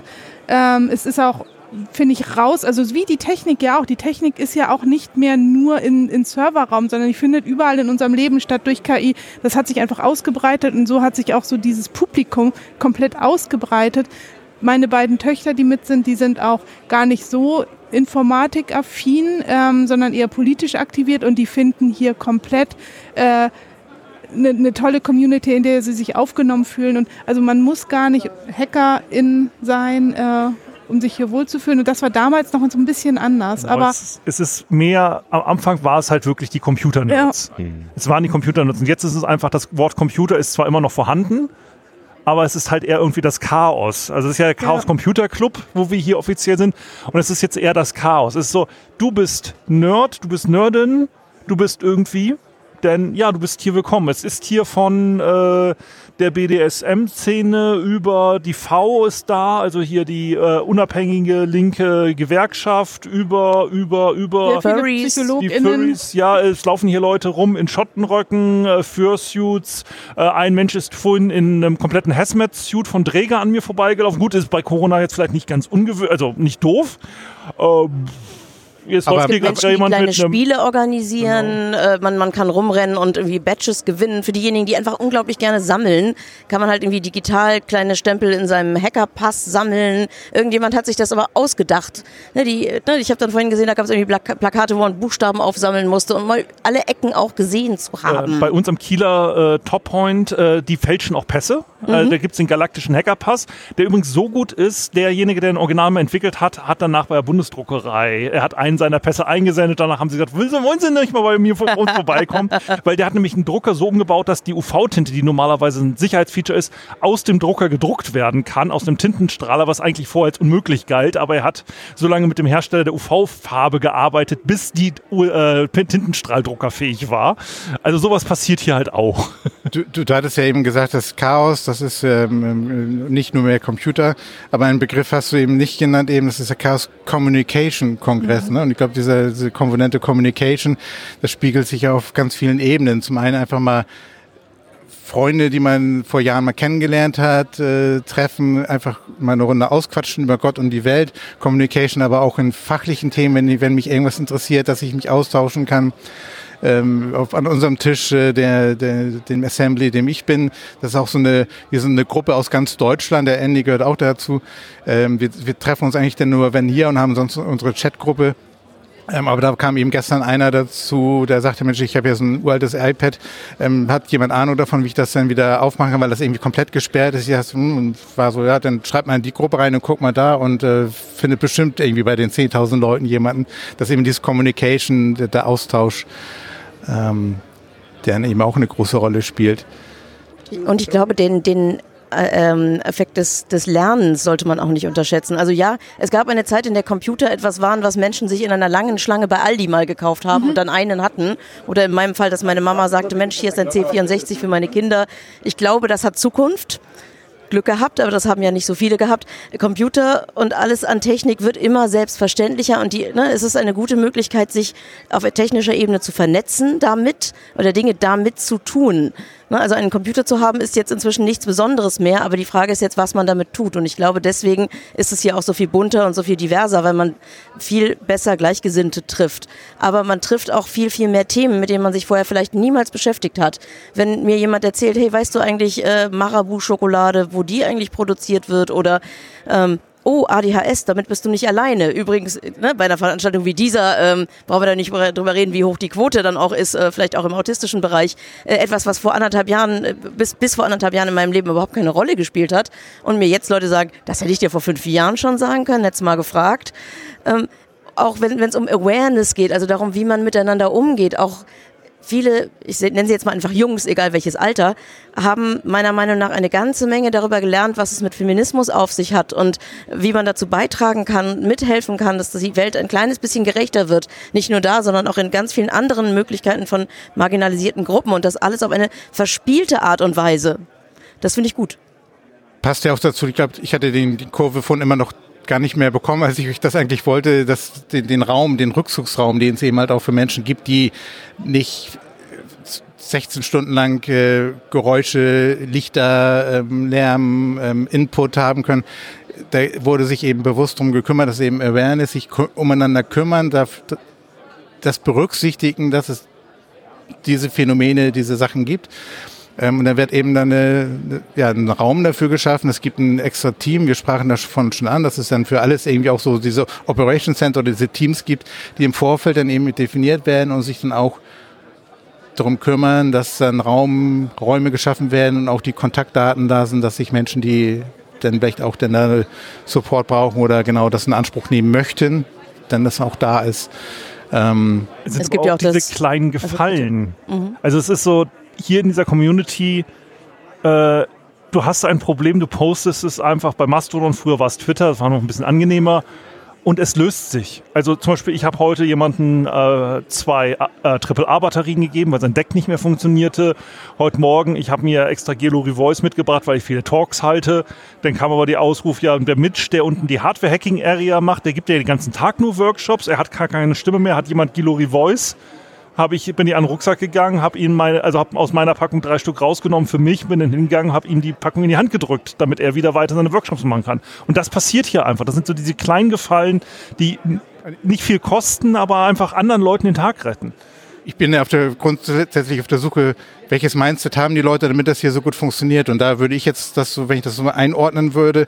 Ähm, es ist auch, finde ich, raus, also wie die Technik ja auch. Die Technik ist ja auch nicht mehr nur in, in Serverraum, sondern die findet überall in unserem Leben statt durch KI. Das hat sich einfach ausgebreitet und so hat sich auch so dieses Publikum komplett ausgebreitet. Meine beiden Töchter, die mit sind, die sind auch gar nicht so informatikaffin, ähm, sondern eher politisch aktiviert und die finden hier komplett äh, eine, eine tolle Community, in der sie sich aufgenommen fühlen. Und also man muss gar nicht Hackerin sein, äh, um sich hier wohlzufühlen. Und das war damals noch so ein bisschen anders. Aber es, ist- es ist mehr, am Anfang war es halt wirklich die Computernerds. Es waren die Computernerds. Und jetzt ist es einfach, das Wort Computer ist zwar immer noch vorhanden, aber es ist halt eher irgendwie das Chaos. Also es ist ja der Chaos Ja. Computer Club, wo wir hier offiziell sind. Und es ist jetzt eher das Chaos. Es ist so, du bist Nerd, du bist Nerdin, du bist irgendwie denn ja, du bist hier willkommen. Es ist hier von äh, der BDSM-Szene über die V ist da, also hier die äh, unabhängige linke Gewerkschaft, über, über, über viele Furries, die. Furries, ja, es laufen hier Leute rum in Schottenröcken, äh, Fursuits. Äh, ein Mensch ist vorhin in einem kompletten Hazmat-Suit von Dräger an mir vorbeigelaufen. Gut, ist bei Corona jetzt vielleicht nicht ganz ungewöhnlich, also nicht doof. Ähm, jetzt Aber gerade Menschen, die kleine Spiele organisieren, äh, man, man kann rumrennen und irgendwie Badges gewinnen. Für diejenigen, die einfach unglaublich gerne sammeln, kann man halt irgendwie digital kleine Stempel in seinem Hackerpass sammeln. Irgendjemand hat sich das aber ausgedacht. Ne, die, ne, ich habe dann vorhin gesehen, da gab es irgendwie Plaka- Plakate, wo man Buchstaben aufsammeln musste und mal alle Ecken auch gesehen zu haben. Äh, bei uns am Kieler äh, Toppoint, äh, die fälschen auch Pässe. Äh, da gibt's den galaktischen Hackerpass, der übrigens so gut ist, derjenige, der den Original mal entwickelt hat, hat danach bei der Bundesdruckerei, er hat einen seiner Pässe eingesendet, danach haben sie gesagt, wollen Sie, wollen Sie nicht mal bei mir vor uns vorbeikommen? Weil der hat nämlich einen Drucker so umgebaut, dass die UV-Tinte, die normalerweise ein Sicherheitsfeature ist, aus dem Drucker gedruckt werden kann, aus dem Tintenstrahler, was eigentlich vorher als unmöglich galt, aber er hat so lange mit dem Hersteller der UV-Farbe gearbeitet, bis die äh, Tintenstrahldrucker fähig war. Also sowas passiert hier halt auch. Du, du, du hattest ja eben gesagt, das Chaos, das ist ähm, ähm, nicht nur mehr Computer, aber einen Begriff hast du eben nicht genannt, eben das ist der Chaos Communication Kongress. Ne? Und ich glaube, diese, diese Komponente Communication, das spiegelt sich auf ganz vielen Ebenen. Zum einen einfach mal Freunde, die man vor Jahren mal kennengelernt hat, äh, treffen, einfach mal eine Runde ausquatschen über Gott und die Welt. Communication aber auch in fachlichen Themen, wenn, wenn mich irgendwas interessiert, dass ich mich austauschen kann ähm, auf, an unserem Tisch, äh, der, der, dem Assembly, dem ich bin. Das ist auch so eine, wir sind eine Gruppe aus ganz Deutschland, der Andy gehört auch dazu. Ähm, wir, wir treffen uns eigentlich dann nur, wenn hier und haben sonst unsere Chatgruppe. Ähm, aber da kam eben gestern einer dazu, der sagte, Mensch, ich habe so ein uraltes iPad, ähm, hat jemand Ahnung davon, wie ich das dann wieder aufmachen kann, weil das irgendwie komplett gesperrt ist. Ich dachte, hm, war so, ja, dann schreibt mal in die Gruppe rein und guck mal da und äh, findet bestimmt irgendwie bei den 10.000 Leuten jemanden, dass eben dieses Communication, der, der Austausch, ähm, der eben auch eine große Rolle spielt. Und ich glaube, den, den äh, ähm, Effekt des, des Lernens sollte man auch nicht unterschätzen. Also ja, es gab eine Zeit, in der Computer etwas waren, was Menschen sich in einer langen Schlange bei Aldi mal gekauft haben und dann einen hatten. Oder in meinem Fall, dass meine Mama sagte, Mensch, hier ist ein C64 für meine Kinder. Ich glaube, das hat Zukunft. Glück gehabt, aber das haben ja nicht so viele gehabt. Computer und alles an Technik wird immer selbstverständlicher und die, ne, es ist eine gute Möglichkeit, sich auf technischer Ebene zu vernetzen damit oder Dinge damit zu tun. Ne, also einen Computer zu haben ist jetzt inzwischen nichts Besonderes mehr, aber die Frage ist jetzt, was man damit tut. Und ich glaube, deswegen ist es hier auch so viel bunter und so viel diverser, weil man viel besser Gleichgesinnte trifft. Aber man trifft auch viel, viel mehr Themen, mit denen man sich vorher vielleicht niemals beschäftigt hat. Wenn mir jemand erzählt, hey, weißt du eigentlich äh, Marabu-Schokolade, wo die eigentlich produziert wird oder ähm, Oh, ADHS, damit bist du nicht alleine. Übrigens, ne, bei einer Veranstaltung wie dieser ähm, brauchen wir da nicht drüber reden, wie hoch die Quote dann auch ist, äh, vielleicht auch im autistischen Bereich. Äh, etwas, was vor anderthalb Jahren, äh, bis, bis vor anderthalb Jahren in meinem Leben überhaupt keine Rolle gespielt hat. Und mir jetzt Leute sagen, das hätte ich dir vor fünf Jahren schon sagen können, hättest mal gefragt. Ähm, auch wenn es um Awareness geht, also darum, wie man miteinander umgeht, auch viele, ich nenne sie jetzt mal einfach Jungs, egal welches Alter, haben meiner Meinung nach eine ganze Menge darüber gelernt, was es mit Feminismus auf sich hat und wie man dazu beitragen kann, mithelfen kann, dass die Welt ein kleines bisschen gerechter wird. Nicht nur da, sondern auch in ganz vielen anderen Möglichkeiten von marginalisierten Gruppen und das alles auf eine verspielte Art und Weise. Das finde ich gut. Passt ja auch dazu, ich glaube, ich hatte den, die Kurve von immer noch gar nicht mehr bekommen, als ich das eigentlich wollte, dass den, den Raum, den Rückzugsraum, den es eben halt auch für Menschen gibt, die nicht 16 Stunden lang äh, Geräusche, Lichter, ähm, Lärm, ähm, Input haben können. Da wurde sich eben bewusst darum gekümmert, dass eben Awareness, sich umeinander kümmern, darf, das berücksichtigen, dass es diese Phänomene, diese Sachen gibt. Ähm, und dann wird eben dann eine, ja, ein Raum dafür geschaffen. Es gibt ein extra Team. Wir sprachen davon schon an, dass es dann für alles irgendwie auch so diese Operation Center oder diese Teams gibt, die im Vorfeld dann eben definiert werden und sich dann auch darum kümmern, dass dann Raum, Räume geschaffen werden und auch die Kontaktdaten da sind, dass sich Menschen, die dann vielleicht auch dann Support brauchen oder genau das in Anspruch nehmen möchten, dann das auch da ist. Ähm, es, es gibt ja auch diese das, kleinen Gefallen. Also, mhm. also es ist so, hier in dieser Community, äh, du hast ein Problem, du postest es einfach bei Mastodon, früher war es Twitter, das war noch ein bisschen angenehmer. und es löst sich. Also zum Beispiel, ich habe heute jemanden äh, zwei äh, AAA-Batterien gegeben, weil sein Deck nicht mehr funktionierte. Heute Morgen, ich habe mir extra Gelo Revoice mitgebracht, weil ich viele Talks halte. Dann kam aber die Ausruf, ja, der Mitch, der unten die Hardware-Hacking-Area macht, der gibt ja den ganzen Tag nur Workshops. Er hat gar keine Stimme mehr, hat jemand Gelo Revoice habe ich, bin ich an den Rucksack gegangen, habe ihn meine, also habe aus meiner Packung drei Stück rausgenommen für mich, bin dann hingegangen, habe ihm die Packung in die Hand gedrückt, damit er wieder weiter seine Workshops machen kann. Und das passiert hier einfach. Das sind so diese kleinen Gefallen, die nicht viel kosten, aber einfach anderen Leuten den Tag retten. Ich bin auf der, grundsätzlich auf der Suche, welches Mindset haben die Leute, damit das hier so gut funktioniert. Und da würde ich jetzt das so, wenn ich das so einordnen würde,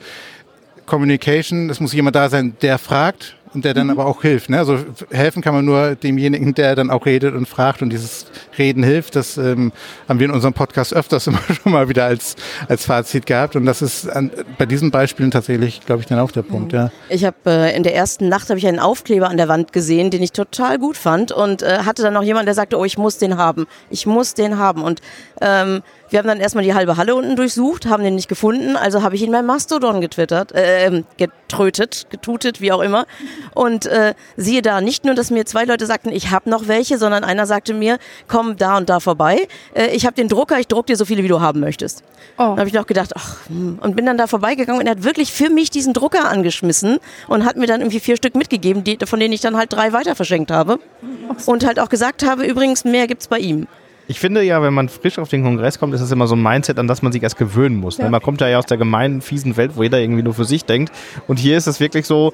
Communication, es muss jemand da sein, der fragt, und der dann mhm. aber auch hilft. Ne? Also helfen kann man nur demjenigen, der dann auch redet und fragt und dieses Reden hilft. Das ähm, haben wir in unserem Podcast öfters immer schon mal wieder als, als Fazit gehabt und das ist an, bei diesen Beispielen tatsächlich, glaube ich, dann auch der Punkt. Mhm. Ja. Ich habe äh, in der ersten Nacht habe ich einen Aufkleber an der Wand gesehen, den ich total gut fand und äh, hatte dann noch jemand, der sagte, oh, ich muss den haben, ich muss den haben und ähm, wir haben dann erstmal die halbe Halle unten durchsucht, haben den nicht gefunden, also habe ich ihn beim Mastodon getwittert, äh, getrötet, getutet, wie auch immer. Und äh, siehe da, nicht nur, dass mir zwei Leute sagten, ich habe noch welche, sondern einer sagte mir, komm da und da vorbei. Äh, ich habe den Drucker, ich druck dir so viele, wie du haben möchtest. Oh. Dann habe ich noch gedacht, ach, hm, und bin dann da vorbeigegangen und er hat wirklich für mich diesen Drucker angeschmissen und hat mir dann irgendwie vier Stück mitgegeben, die, von denen ich dann halt drei weiter verschenkt habe. Und halt auch gesagt habe, übrigens, mehr gibt's bei ihm. Ich finde ja, wenn man frisch auf den Kongress kommt, ist das immer so ein Mindset, an das man sich erst gewöhnen muss. Ne? Ja. Man kommt ja aus der gemeinen, fiesen Welt, wo jeder irgendwie nur für sich denkt. Und hier ist es wirklich so,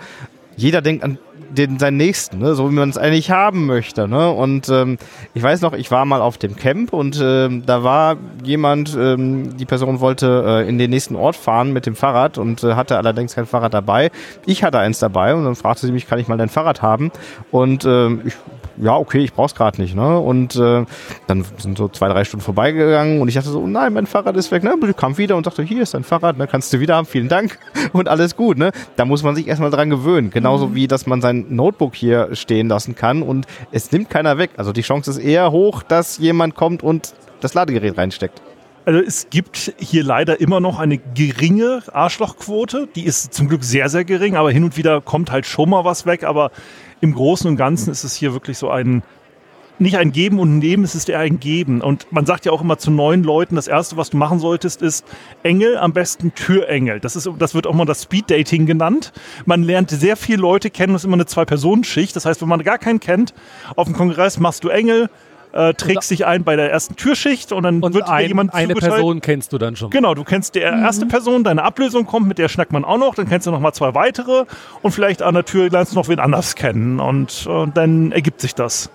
jeder denkt an den, seinen Nächsten, ne? so wie man es eigentlich haben möchte. Ne? Und ähm, ich weiß noch, ich war mal auf dem Camp und ähm, da war jemand, ähm, die Person wollte äh, in den nächsten Ort fahren mit dem Fahrrad und äh, hatte allerdings kein Fahrrad dabei. Ich hatte eins dabei und dann fragte sie mich, kann ich mal dein Fahrrad haben? Und ähm, ich ja, okay, ich brauch's gerade nicht. Ne? Und äh, dann sind so zwei, drei Stunden vorbeigegangen und ich dachte so, nein, mein Fahrrad ist weg. Ne? Ich kam wieder und dachte, hier ist dein Fahrrad, ne? kannst du wieder haben, vielen Dank und alles gut. Ne? Da muss man sich erstmal dran gewöhnen. Genauso mhm. wie, dass man sein Notebook hier stehen lassen kann und es nimmt keiner weg. Also die Chance ist eher hoch, dass jemand kommt und das Ladegerät reinsteckt. Also es gibt hier leider immer noch eine geringe Arschlochquote. Die ist zum Glück sehr, sehr gering, aber hin und wieder kommt halt schon mal was weg. Aber im Großen und Ganzen ist es hier wirklich so ein, nicht ein Geben und Nehmen, es ist eher ein Geben. Und man sagt ja auch immer zu neuen Leuten, das Erste, was du machen solltest, ist Engel, am besten Türengel. Das, ist, das wird auch mal das Speed-Dating genannt. Man lernt sehr viele Leute kennen, das ist immer eine Zwei-Personen-Schicht. Das heißt, wenn man gar keinen kennt, auf dem Kongress machst du Engel, äh, trägst dich ein bei der ersten Türschicht und dann und wird ein, jemand eine Person kennst du dann schon. Genau, du kennst die erste mhm. Person, deine Ablösung kommt, mit der schnackt man auch noch, dann kennst du noch mal zwei weitere und vielleicht an der Tür lernst du noch wen anders kennen und, und äh, dann ergibt sich das.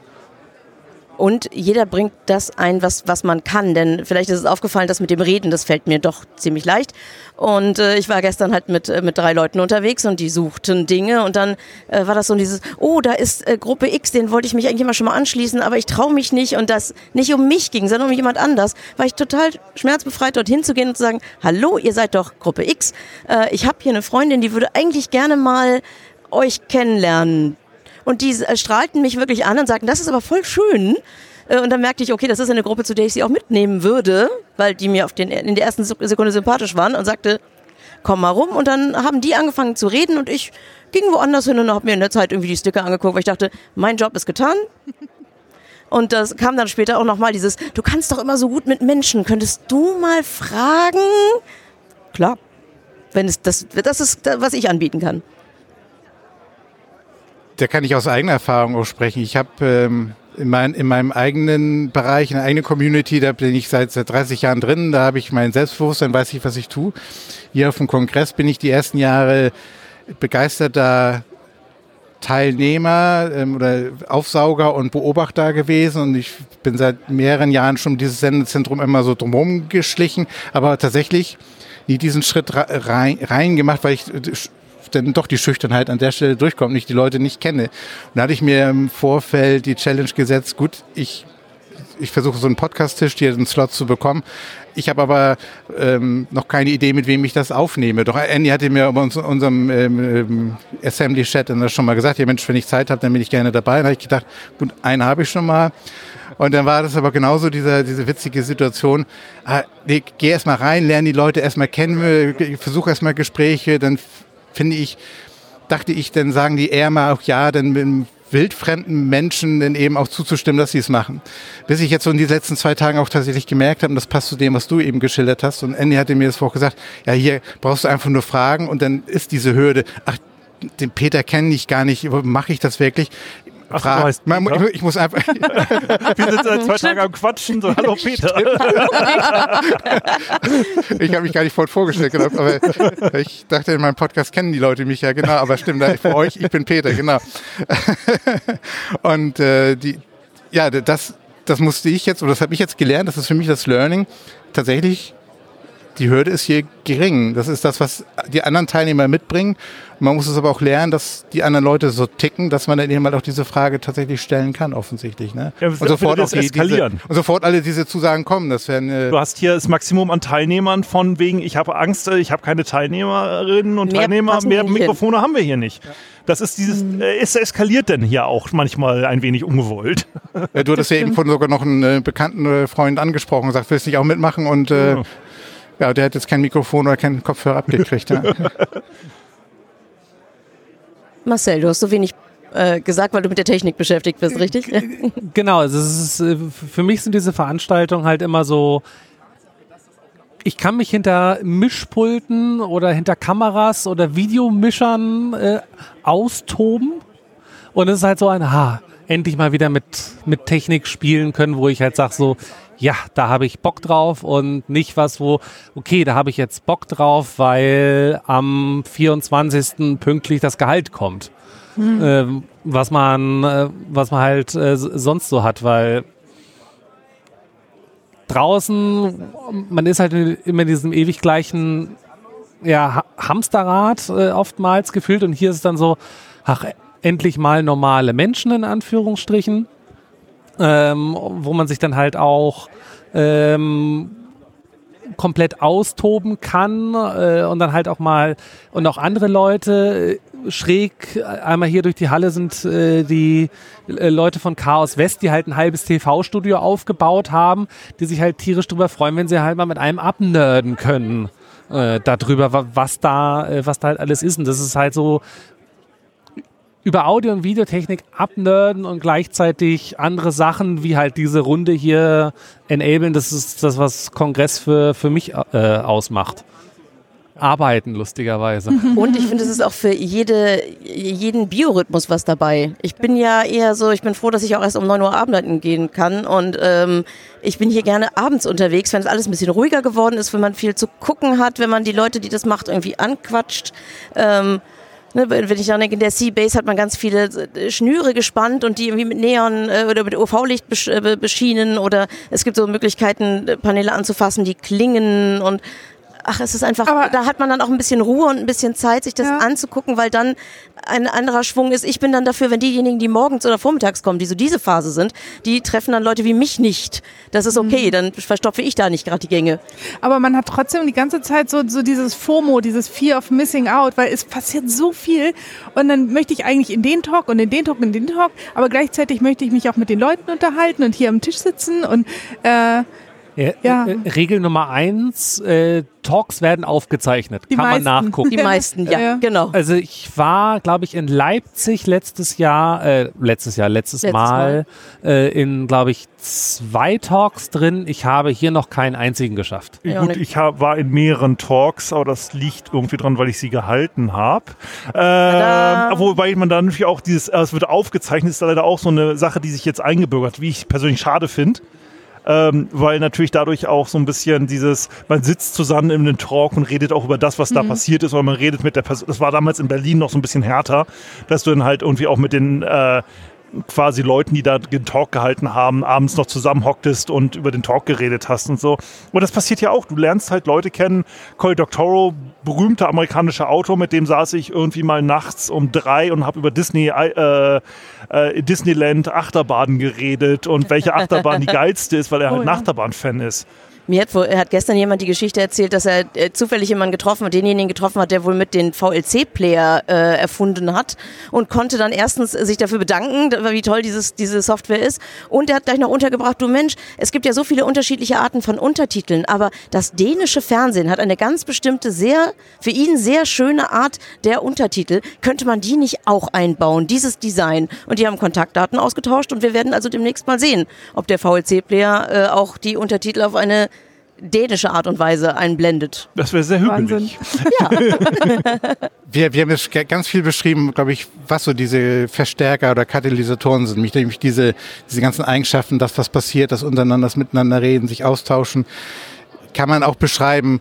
Und jeder bringt das ein, was, was man kann. Denn vielleicht ist es aufgefallen, dass mit dem Reden, das fällt mir doch ziemlich leicht. Und äh, ich war gestern halt mit, äh, mit drei Leuten unterwegs und die suchten Dinge. Und dann äh, war das so dieses, oh, da ist äh, Gruppe X, den wollte ich mich eigentlich immer schon mal anschließen, aber ich traue mich nicht. Und das nicht um mich ging, sondern um jemand anders, war ich total schmerzbefreit, dorthin zu gehen und zu sagen, hallo, ihr seid doch Gruppe X. Äh, ich habe hier eine Freundin, die würde eigentlich gerne mal euch kennenlernen und die äh, strahlten mich wirklich an und sagten, das ist aber voll schön. Äh, und dann merkte ich, okay, das ist eine Gruppe, zu der ich sie auch mitnehmen würde, weil die mir auf den, in der ersten Sekunde sympathisch waren und sagte, komm mal rum. Und dann haben die angefangen zu reden und ich ging woanders hin und habe mir in der Zeit irgendwie die Sticker angeguckt, weil ich dachte, mein Job ist getan. Und das kam dann später auch nochmal dieses, du kannst doch immer so gut mit Menschen, könntest du mal fragen? Klar, wenn es das, das ist, was ich anbieten kann da kann ich aus eigener Erfahrung auch sprechen. Ich habe ähm, in, mein, in meinem eigenen Bereich, in der eigenen Community, da bin ich seit, seit 30 Jahren drin, da habe ich mein Selbstbewusstsein, weiß ich, was ich tue. Hier auf dem Kongress bin ich die ersten Jahre begeisterter Teilnehmer ähm, oder Aufsauger und Beobachter gewesen und ich bin seit mehreren Jahren schon dieses Sendezentrum immer so drumherum geschlichen, aber tatsächlich nie diesen Schritt rein, rein gemacht, weil ich dann doch die Schüchternheit an der Stelle durchkommt und ich die Leute nicht kenne. Und da hatte ich mir im Vorfeld die Challenge gesetzt, gut, ich, ich versuche so einen Podcast-Tisch, hier einen Slot zu bekommen. Ich habe aber ähm, noch keine Idee, mit wem ich das aufnehme. Doch Andy hatte mir bei uns, unserem ähm, ähm Assembly-Chat schon mal gesagt, ja Mensch, wenn ich Zeit habe, dann bin ich gerne dabei. Da habe ich gedacht, gut, einen habe ich schon mal. Und dann war das aber genauso diese, diese witzige Situation. Ah, nee, geh erst mal rein, lerne die Leute erst mal kennen, versuche erst mal Gespräche, dann finde ich, dachte ich, dann sagen die eher mal auch ja, dann wildfremden Menschen dann eben auch zuzustimmen, dass sie es machen. Bis ich jetzt so in den letzten zwei Tagen auch tatsächlich gemerkt habe, und das passt zu dem, was du eben geschildert hast, und Andy hatte mir das vorher gesagt, ja, hier brauchst du einfach nur Fragen und dann ist diese Hürde, ach, den Peter kenne ich gar nicht, mache ich das wirklich? Ach, Fra- du heißt Man- Peter? ich muss einfach, Wir sind seit zwei Tagen am Quatschen. So, hallo Peter. ich habe mich gar nicht voll vorgestellt, genau, aber ich dachte, in meinem Podcast kennen die Leute mich ja, genau, aber stimmt, da- für euch, ich bin Peter, genau. Und äh, die, ja, das, das musste ich jetzt, oder das habe ich jetzt gelernt, das ist für mich das Learning, tatsächlich, die Hürde ist hier gering. Das ist das, was die anderen Teilnehmer mitbringen. Man muss es aber auch lernen, dass die anderen Leute so ticken, dass man dann eben halt auch diese Frage tatsächlich stellen kann, offensichtlich. Ne? Ja, und, sofort auch die, diese, eskalieren. und sofort alle diese Zusagen kommen. Das wären äh, Du hast hier das Maximum an Teilnehmern von wegen, ich habe Angst, äh, ich habe keine Teilnehmerinnen und Mehr Teilnehmer, mehr Mikrofone haben wir hier nicht. Das ist dieses, äh, es eskaliert denn hier auch manchmal ein wenig ungewollt. Ja, du hattest ja eben von sogar noch einen äh, bekannten äh, Freund angesprochen und gesagt, willst du nicht auch mitmachen? Und äh, Ja. Ja, der hat jetzt kein Mikrofon oder keinen Kopfhörer abgekriegt. Ja. Marcel, du hast so wenig äh, gesagt, weil du mit der Technik beschäftigt bist, richtig? Genau, also es ist, äh, für mich sind diese Veranstaltungen halt immer so, ich kann mich hinter Mischpulten oder hinter Kameras oder Videomischern äh, austoben und es ist halt so ein, ha, endlich mal wieder mit, mit Technik spielen können, wo ich halt sage so, ja, da habe ich Bock drauf und nicht was, wo, okay, da habe ich jetzt Bock drauf, weil am 24. pünktlich das Gehalt kommt ähm, was man, äh, was man halt äh, sonst so hat, weil draußen, man ist halt immer in diesem ewig gleichen ja, Ha- Hamsterrad äh, oftmals gefühlt und hier ist es dann so, ach, endlich mal normale Menschen in Anführungsstrichen, ähm, wo man sich dann halt auch ähm, komplett austoben kann äh, und dann halt auch mal und auch andere Leute äh, schräg äh, einmal hier durch die Halle sind äh, die äh, Leute von Chaos West, die halt ein halbes TV-Studio aufgebaut haben, die sich halt tierisch drüber freuen, wenn sie halt mal mit einem abnerden können äh, darüber, wa- was da, äh, was da halt alles ist. Und das ist halt so über Audio- und Videotechnik abnerden und gleichzeitig andere Sachen wie halt diese Runde hier enablen, das ist das, was Kongress für, für mich äh, ausmacht. Arbeiten, lustigerweise. Und ich finde, es ist auch für jede, jeden Biorhythmus was dabei. Ich bin ja eher so, ich bin froh, dass ich auch erst um 9 Uhr arbeiten gehen kann. Und ähm, ich bin hier gerne abends unterwegs, wenn es alles ein bisschen ruhiger geworden ist, wenn man viel zu gucken hat, wenn man die Leute, die das macht, irgendwie anquatscht. Ähm, Ne, wenn ich dann denke, in der Seabase hat man ganz viele äh, Schnüre gespannt und die irgendwie mit Neon äh, oder mit UV-Licht äh, be- beschienen oder es gibt so Möglichkeiten, Paneele anzufassen, die klingen und ach, es ist einfach, Aber- da hat man dann auch ein bisschen Ruhe und ein bisschen Zeit, sich das Ja. anzugucken, weil dann ein anderer Schwung ist. Ich bin dann dafür, wenn diejenigen, die morgens oder vormittags kommen, die so diese Phase sind, die treffen dann Leute wie mich nicht. Das ist okay, dann verstopfe ich da nicht gerade die Gänge. Aber man hat trotzdem die ganze Zeit so, so dieses FOMO, dieses Fear of Missing Out, weil es passiert so viel und dann möchte ich eigentlich in den Talk und in den Talk und in den Talk, aber gleichzeitig möchte ich mich auch mit den Leuten unterhalten und hier am Tisch sitzen und äh, Ja, Ja. äh, Regel Nummer eins, äh, Talks werden aufgezeichnet. Die Kann meisten. man nachgucken. Die meisten, ja, Ja. genau. Also ich war, glaube ich, in Leipzig letztes Jahr, äh, letztes Jahr, letztes, Letztes Mal, Äh, in, glaube ich, zwei Talks drin. Ich habe hier noch keinen einzigen geschafft. Ja, Gut, ne- ich hab, war in mehreren Talks, aber das liegt irgendwie dran, weil ich sie gehalten habe. Äh, wobei man dann natürlich auch dieses, äh, es wird aufgezeichnet, ist leider auch so eine Sache, die sich jetzt eingebürgert, wie ich persönlich schade finde. Ähm, weil natürlich dadurch auch so ein bisschen dieses, man sitzt zusammen in einem Talk und redet auch über das, was da passiert ist, oder man redet mit der Person. Das war damals in Berlin noch so ein bisschen härter, dass du dann halt irgendwie auch mit den äh, quasi Leuten, die da den Talk gehalten haben, abends noch zusammenhocktest und über den Talk geredet hast und so. Und das passiert ja auch. Du lernst halt Leute kennen. Cory Doctorow, berühmter amerikanischer Autor, mit dem saß ich irgendwie mal nachts um drei und habe über Disney, äh, äh, Disneyland Achterbahnen geredet und welche Achterbahn die geilste ist, weil er halt Oh ein. Achterbahn-Fan ist. Mir hat, wohl- hat gestern jemand die Geschichte erzählt, dass er äh, zufällig jemanden getroffen hat, denjenigen getroffen hat, der wohl mit den VLC-Player äh, erfunden hat und konnte dann erstens sich dafür bedanken, wie toll dieses, diese Software ist. Und er hat gleich noch untergebracht, du Mensch, es gibt ja so viele unterschiedliche Arten von Untertiteln, aber das dänische Fernsehen hat eine ganz bestimmte, sehr, für ihn sehr schöne Art der Untertitel. Könnte man die nicht auch einbauen, dieses Design? Und die haben Kontaktdaten ausgetauscht und wir werden also demnächst mal sehen, ob der VLC-Player äh, auch die Untertitel auf eine dänische Art und Weise einblendet. Das wäre sehr Wahnsinn. hügelig. Wir, wir haben jetzt ganz viel beschrieben, glaube ich, was so diese Verstärker oder Katalysatoren sind. Nämlich diese, diese ganzen Eigenschaften, das, was passiert, das untereinander, das miteinander reden, sich austauschen, kann man auch beschreiben.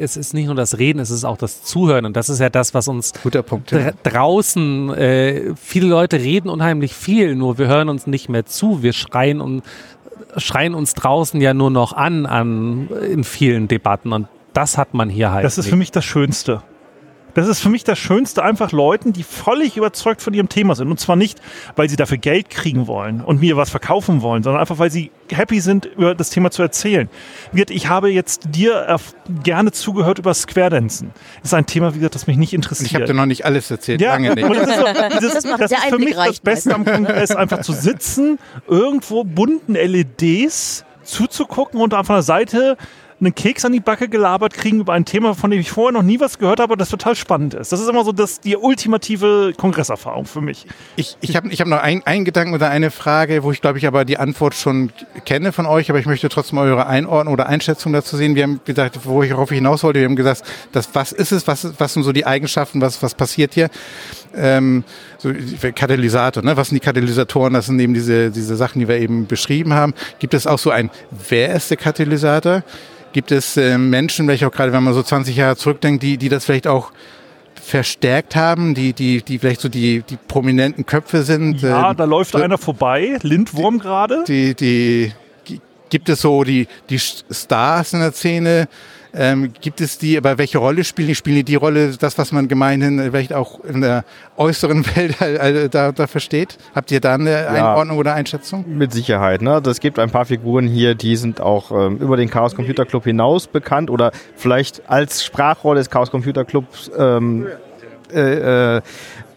Es ist nicht nur das Reden, es ist auch das Zuhören. Und das ist ja das, was uns Guter Punkt. dra draußen, äh, viele Leute reden unheimlich viel, nur wir hören uns nicht mehr zu. Wir schreien, und, schreien uns draußen ja nur noch an, an in vielen Debatten. Und das hat man hier halt. Das ist nicht. für mich das Schönste. Das ist für mich das Schönste, einfach Leuten, die völlig überzeugt von ihrem Thema sind. Und zwar nicht, weil sie dafür Geld kriegen wollen und mir was verkaufen wollen, sondern einfach, weil sie happy sind, über das Thema zu erzählen. Ich habe jetzt dir gerne zugehört über Square Dancen. Das ist ein Thema, wie gesagt, das mich nicht interessiert. Ich habe dir noch nicht alles erzählt, Ja, lange nicht. und das ist, so, dieses, Das das der ist für mich das reicht Beste am Kongress, einfach zu sitzen, irgendwo bunten LEDs zuzugucken und auf einer Seite einen Keks an die Backe gelabert kriegen über ein Thema, von dem ich vorher noch nie was gehört habe, das total spannend ist. Das ist immer so das, die ultimative Kongresserfahrung für mich. Ich, ich habe ich hab noch ein- einen Gedanken oder eine Frage, wo ich glaube ich aber die Antwort schon kenne von euch, aber ich möchte trotzdem eure Einordnung oder Einschätzung dazu sehen. Wir haben gesagt, wo ich ich hinaus wollte, wir haben gesagt, das, was ist es, was, was sind so die Eigenschaften, was, was passiert hier? Ähm, so Katalysator, ne? was sind die Katalysatoren? Das sind eben diese, diese Sachen, die wir eben beschrieben haben. Gibt es auch so ein, wer ist der Katalysator? Gibt es äh, Menschen, vielleicht auch gerade, wenn man so 20 Jahre zurückdenkt, die, die das vielleicht auch verstärkt haben, die, die, die vielleicht so die, die prominenten Köpfe sind. Ja, ähm, da läuft so- einer vorbei, Lindwurm gerade. die, die, gi- gibt es so die, die Stars in der Szene? Ähm, gibt es die, aber welche Rolle spielen die? Spielen die die Rolle, das, was man gemeinhin vielleicht auch in der äußeren Welt äh, da, da versteht? Habt ihr da eine Einordnung oder Einschätzung? Mit Sicherheit. Ne? Es gibt ein paar Figuren hier, die sind auch ähm, über den Chaos Computer Club hinaus bekannt oder vielleicht als Sprachrolle des Chaos Computer Clubs ähm, äh, äh,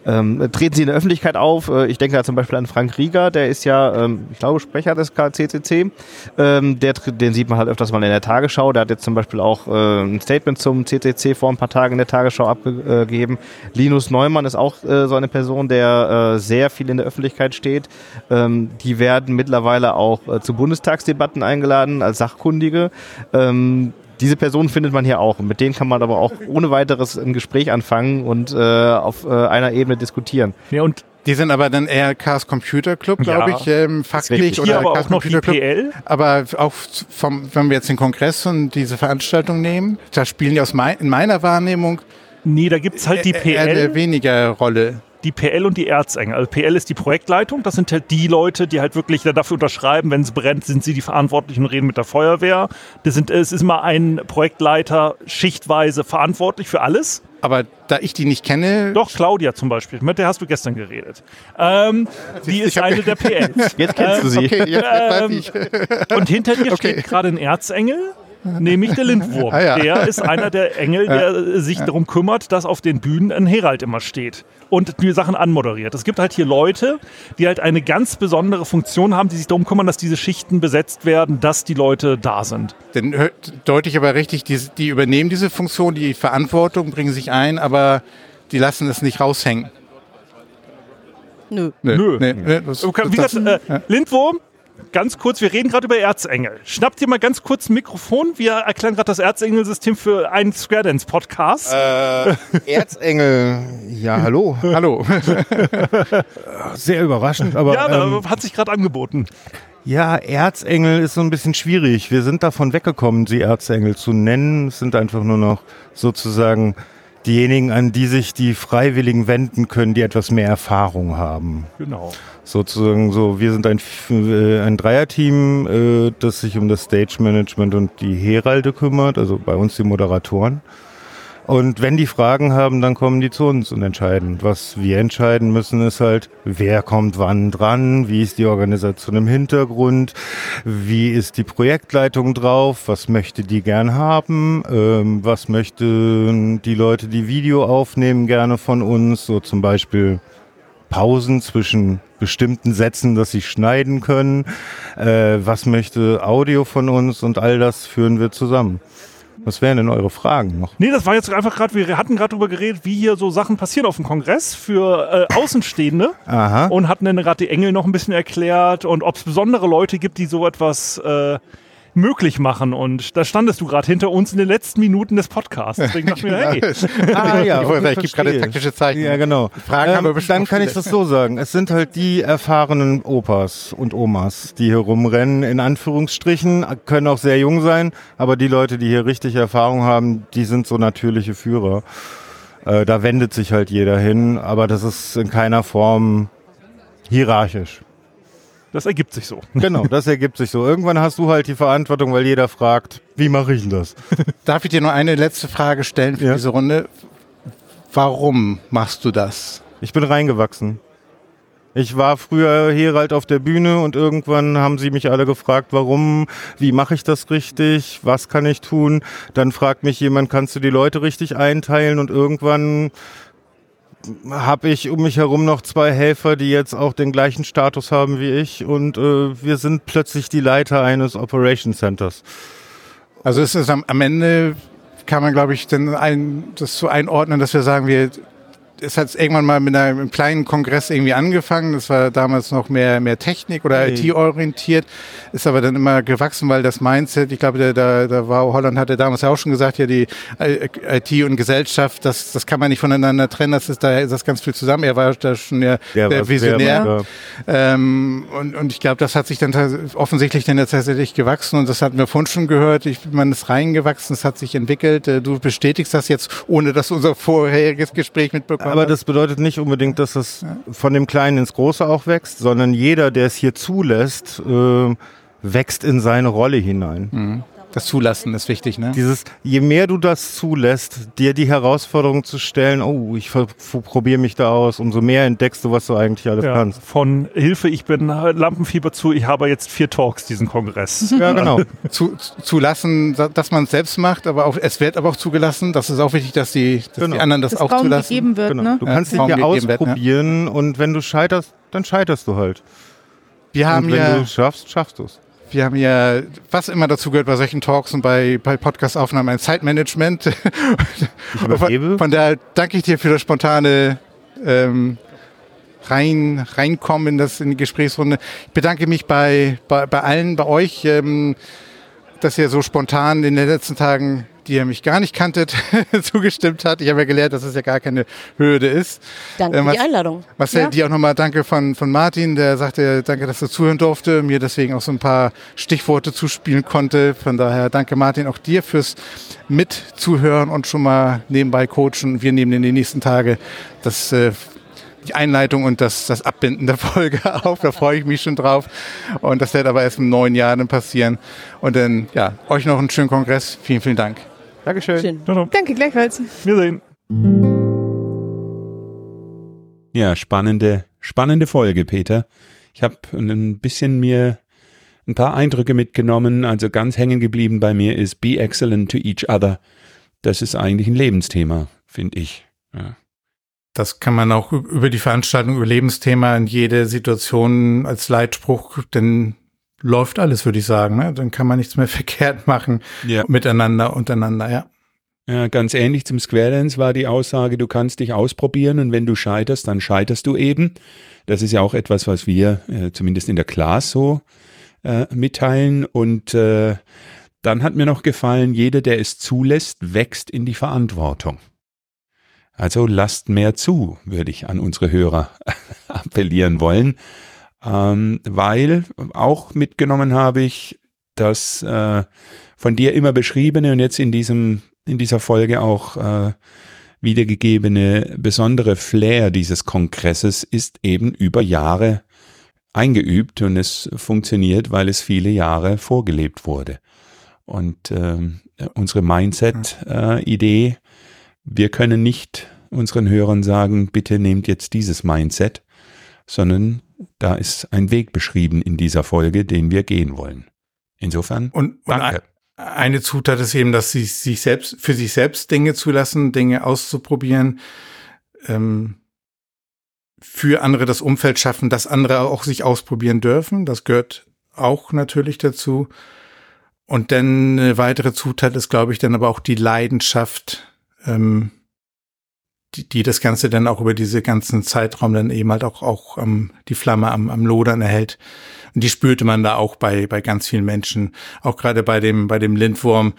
ähm, treten sie in der Öffentlichkeit auf. Äh, Ich denke da zum Beispiel an Frank Rieger, der ist ja, ähm, ich glaube, Sprecher des KCCC. Ähm, der, den sieht man halt öfters mal in der Tagesschau. Der hat jetzt zum Beispiel auch äh, ein Statement zum CCC vor ein paar Tagen in der Tagesschau abgegeben. Linus Neumann ist auch äh, so eine Person, der äh, sehr viel in der Öffentlichkeit steht. Ähm, die werden mittlerweile auch äh, zu Bundestagsdebatten eingeladen als Sachkundige. Ähm, diese Personen findet man hier auch und mit denen kann man aber auch ohne weiteres ein Gespräch anfangen und äh, auf äh, einer Ebene diskutieren. Ja, und Die sind aber dann eher Chaos Computer Club, glaube Ja, ich, ähm, hier oder aber Chaos auch noch die Computer Club. PL. Aber auch vom, wenn wir jetzt den Kongress und diese Veranstaltung nehmen, da spielen die aus mein, in meiner Wahrnehmung Nee, da gibt's halt die eher eine PL. weniger Rolle. Die PL und die Erzengel. Also PL ist die Projektleitung, das sind halt die Leute, die halt wirklich dafür unterschreiben, wenn es brennt, sind sie die Verantwortlichen und reden mit der Feuerwehr. Das sind, es ist immer ein Projektleiter schichtweise verantwortlich für alles. Aber da ich die nicht kenne, Doch, Claudia zum Beispiel, mit der hast du gestern geredet. Ähm, die ist eine der PLs. Jetzt kennst du sie. okay, jetzt weiß Ähm, ich. Und hinter dir steht gerade ein Erzengel, nämlich der Lindwurm. Ah, ja. Der ist einer der Engel, der sich darum kümmert, dass auf den Bühnen ein Herald immer steht und die Sachen anmoderiert. Es gibt halt hier Leute, die halt eine ganz besondere Funktion haben, die sich darum kümmern, dass diese Schichten besetzt werden, dass die Leute da sind. Dann hört- deute ich aber richtig, die, die übernehmen diese Funktion, die Verantwortung, bringen sich ein, aber die lassen es nicht raushängen. Nö. Nö. Nee, das, Okay, Wie gesagt, äh, Lindwurm, ganz kurz, wir reden gerade über Erzengel. Schnappt dir mal ganz kurz ein Mikrofon. Wir erklären gerade das Erzengel-System für einen Square Dance Podcast. Erzengel, ja, hallo. hallo. Sehr überraschend, aber ja, ähm, hat sich gerade angeboten. ja, Erzengel ist so ein bisschen schwierig. Wir sind davon weggekommen, sie Erzengel zu nennen. Es sind einfach nur noch sozusagen diejenigen, an die sich die Freiwilligen wenden können, die etwas mehr Erfahrung haben. Genau. Sozusagen so, wir sind ein, äh, ein Dreierteam, äh, das sich um das Stage Management und die Heralde kümmert, also bei uns die Moderatoren. Und wenn die Fragen haben, dann kommen die zu uns und entscheiden. Was wir entscheiden müssen, ist halt, wer kommt wann dran, wie ist die Organisation im Hintergrund, wie ist die Projektleitung drauf, was möchte die gern haben, ähm, was möchten die Leute, die Video aufnehmen, gerne von uns, so zum Beispiel Pausen zwischen bestimmten Sätzen, dass sie schneiden können, äh, was möchte Audio von uns? Und all das führen wir zusammen. Was wären denn eure Fragen noch? Nee, das war jetzt einfach gerade, wir hatten gerade drüber geredet, wie hier so Sachen passieren auf dem Kongress für äh, Außenstehende. Aha. Und hatten dann gerade die Engel noch ein bisschen erklärt und ob es besondere Leute gibt, die so etwas äh, möglich machen. Und da standest du gerade hinter uns in den letzten Minuten des Podcasts. Deswegen dachte ich mir, hey, Ah, ja, ich ich gebe gerade taktische Zeichen. Ja, genau. Fragen haben wir Ähm, bestimmt dann kann ich das so sagen. Es sind halt die erfahrenen Opas und Omas, die hier rumrennen, in Anführungsstrichen, können auch sehr jung sein, aber die Leute, die hier richtig Erfahrung haben, die sind so natürliche Führer. Äh, da wendet sich halt jeder hin, aber das ist in keiner Form hierarchisch. Das ergibt sich so. Genau, das ergibt sich so. Irgendwann hast du halt die Verantwortung, weil jeder fragt, wie mache ich denn das? Darf ich dir nur eine letzte Frage stellen für Ja. diese Runde? Warum machst du das? Ich bin reingewachsen. Ich war früher hier halt auf der Bühne und irgendwann haben sie mich alle gefragt, warum, wie mache ich das richtig, was kann ich tun. Dann fragt mich jemand, kannst du die Leute richtig einteilen und irgendwann habe ich um mich herum noch zwei Helfer, die jetzt auch den gleichen Status haben wie ich und äh, wir sind plötzlich die Leiter eines Operation Centers. Also es ist am, am Ende kann man, glaube ich, dann ein, das so einordnen, dass wir sagen, wir es hat irgendwann mal mit einem kleinen Kongress irgendwie angefangen. Das war damals noch mehr, mehr Technik oder Nee. IT-orientiert, ist aber dann immer gewachsen, weil das Mindset, ich glaube, da, da, war Holland hatte damals ja auch schon gesagt, ja, die äh, IT und Gesellschaft, das, das kann man nicht voneinander trennen, das ist da ist das ganz viel zusammen. Er war da schon der, Der der Visionär. weit, Ähm, und, und ich glaube, das hat sich dann offensichtlich dann jetzt tatsächlich gewachsen und das hatten wir vorhin schon gehört. Ich, man ist reingewachsen, es hat sich entwickelt. Äh, Du bestätigst das jetzt, ohne dass unser vorheriges Gespräch mitbekommen Aber das bedeutet nicht unbedingt, dass es von dem Kleinen ins Große auch wächst, sondern jeder, der es hier zulässt, äh, wächst in seine Rolle hinein. Das Zulassen ist wichtig, ne? Dieses, je mehr du das zulässt, dir die Herausforderung zu stellen, oh, ich probiere mich da aus, umso mehr entdeckst du, was du eigentlich alles Ja, kannst. von Hilfe, ich bin Lampenfieber zu, ich habe jetzt vier Talks diesen Kongress. Ja, genau. Zu, zulassen, da- dass man es selbst macht, aber auch, es wird aber auch zugelassen. Das ist auch wichtig, dass die, dass Genau. die anderen das dass auch Raum zulassen. gegeben wird, genau. ne? Du kannst dich Raum ja gegeben wird, ne? ausprobieren und wenn du scheiterst, dann scheiterst du halt. Wir haben und wenn ja, du es schaffst, schaffst du es. Wir haben ja, was immer dazu gehört bei solchen Talks und bei, bei Podcast-Aufnahmen, ein Zeitmanagement. Übergebe. Von daher danke ich dir für das spontane ähm, rein, reinkommen in, das, in die Gesprächsrunde. Ich bedanke mich bei, bei, bei allen, bei euch, ähm, dass ihr so spontan in den letzten Tagen, die ihr mich gar nicht kanntet, zugestimmt hat. Ich habe ja gelernt, dass es ja gar keine Hürde ist. Danke Ähm, für die Einladung. Marcel, Ja. dir auch nochmal danke von, von Martin, der sagte, danke, dass du zuhören durfte, mir deswegen auch so ein paar Stichworte zuspielen konnte. Von daher danke Martin auch dir fürs Mitzuhören und schon mal nebenbei coachen. Wir nehmen in den nächsten Tagen das, äh, die Einleitung und das, das Abbinden der Folge auf. Da freue ich mich schon drauf. Und das wird aber erst im neuen Jahr dann passieren. Und dann, ja, euch noch einen schönen Kongress. Vielen, vielen Dank. Dankeschön. Schön. Danke, gleichfalls. Wir sehen. Ja, spannende, spannende Folge, Peter. Ich habe ein bisschen mir ein paar Eindrücke mitgenommen. Also ganz hängen geblieben bei mir ist Be excellent to each other. Das ist eigentlich ein Lebensthema, finde ich. Ja. Das kann man auch über die Veranstaltung, über Lebensthema in jede Situation als Leitspruch, dann läuft alles, würde ich sagen. Ne? Dann kann man nichts mehr verkehrt machen Ja. miteinander, untereinander, ja. Ja, ganz ähnlich zum Square Dance war die Aussage, du kannst dich ausprobieren und wenn du scheiterst, dann scheiterst du eben. Das ist ja auch etwas, was wir äh, zumindest in der Class so äh, mitteilen. Und äh, dann hat mir noch gefallen, jeder, der es zulässt, wächst in die Verantwortung. Also lasst mehr zu, würde ich an unsere Hörer appellieren wollen, ähm, weil auch mitgenommen habe ich das äh, von dir immer beschriebene und jetzt in diesem in dieser Folge auch äh, wiedergegebene besondere Flair dieses Kongresses ist eben über Jahre eingeübt und es funktioniert, weil es viele Jahre vorgelebt wurde. Und ähm, unsere Mindset-Idee wir können nicht unseren Hörern sagen, bitte nehmt jetzt dieses Mindset, sondern da ist ein Weg beschrieben in dieser Folge, den wir gehen wollen. Insofern, Und, und danke. eine Zutat ist eben, dass sie sich selbst, für sich selbst Dinge zulassen, Dinge auszuprobieren, ähm, für andere das Umfeld schaffen, dass andere auch sich ausprobieren dürfen. Das gehört auch natürlich dazu. Und dann eine weitere Zutat ist, glaube ich, dann aber auch die Leidenschaft, ähm, die, die das Ganze dann auch über diese ganzen Zeitraum dann eben halt auch, auch ähm, die Flamme am, am Lodern erhält. Und die spürte man da auch bei, bei ganz vielen Menschen. Auch gerade bei dem, bei dem Lindwurm,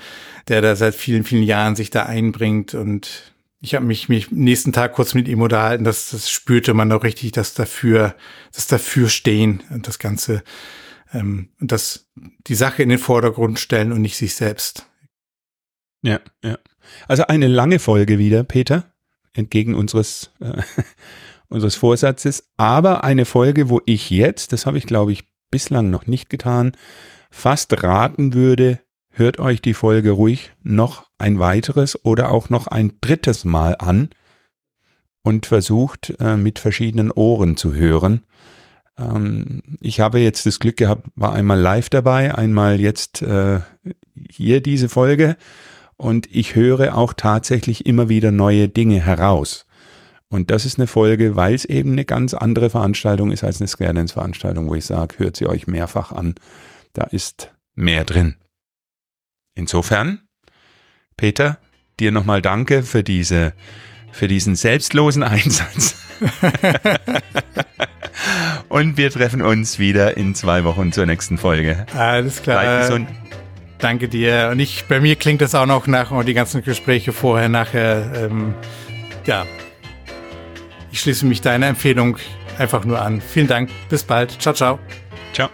der da seit vielen, vielen Jahren sich da einbringt. Und ich habe mich, mich nächsten Tag kurz mit ihm unterhalten. Das, das spürte man auch richtig, dass dafür, das dafür stehen und das Ganze, ähm, und das, die Sache in den Vordergrund stellen und nicht sich selbst. Ja, ja. Also eine lange Folge wieder, Peter, entgegen unseres, äh, unseres Vorsatzes, aber eine Folge, wo ich jetzt, das habe ich glaube ich bislang noch nicht getan, fast raten würde, hört euch die Folge ruhig noch ein weiteres oder auch noch ein drittes Mal an und versucht äh, mit verschiedenen Ohren zu hören. Ähm, ich habe jetzt das Glück gehabt, war einmal live dabei, einmal jetzt äh, hier diese Folge und ich höre auch tatsächlich immer wieder neue Dinge heraus. Und das ist eine Folge, weil es eben eine ganz andere Veranstaltung ist als eine Square-Dance-Veranstaltung, wo ich sage, hört sie euch mehrfach an. Da ist mehr drin. Insofern, Peter, dir nochmal danke für diese, für diesen selbstlosen Einsatz. Und wir treffen uns wieder in zwei Wochen zur nächsten Folge. Alles klar. Bleibt gesund. Danke dir. Und ich, bei mir klingt das auch noch nach und die ganzen Gespräche vorher, nachher. Ähm, ja, ich schließe mich deiner Empfehlung einfach nur an. Vielen Dank. Bis bald. Ciao, ciao. Ciao.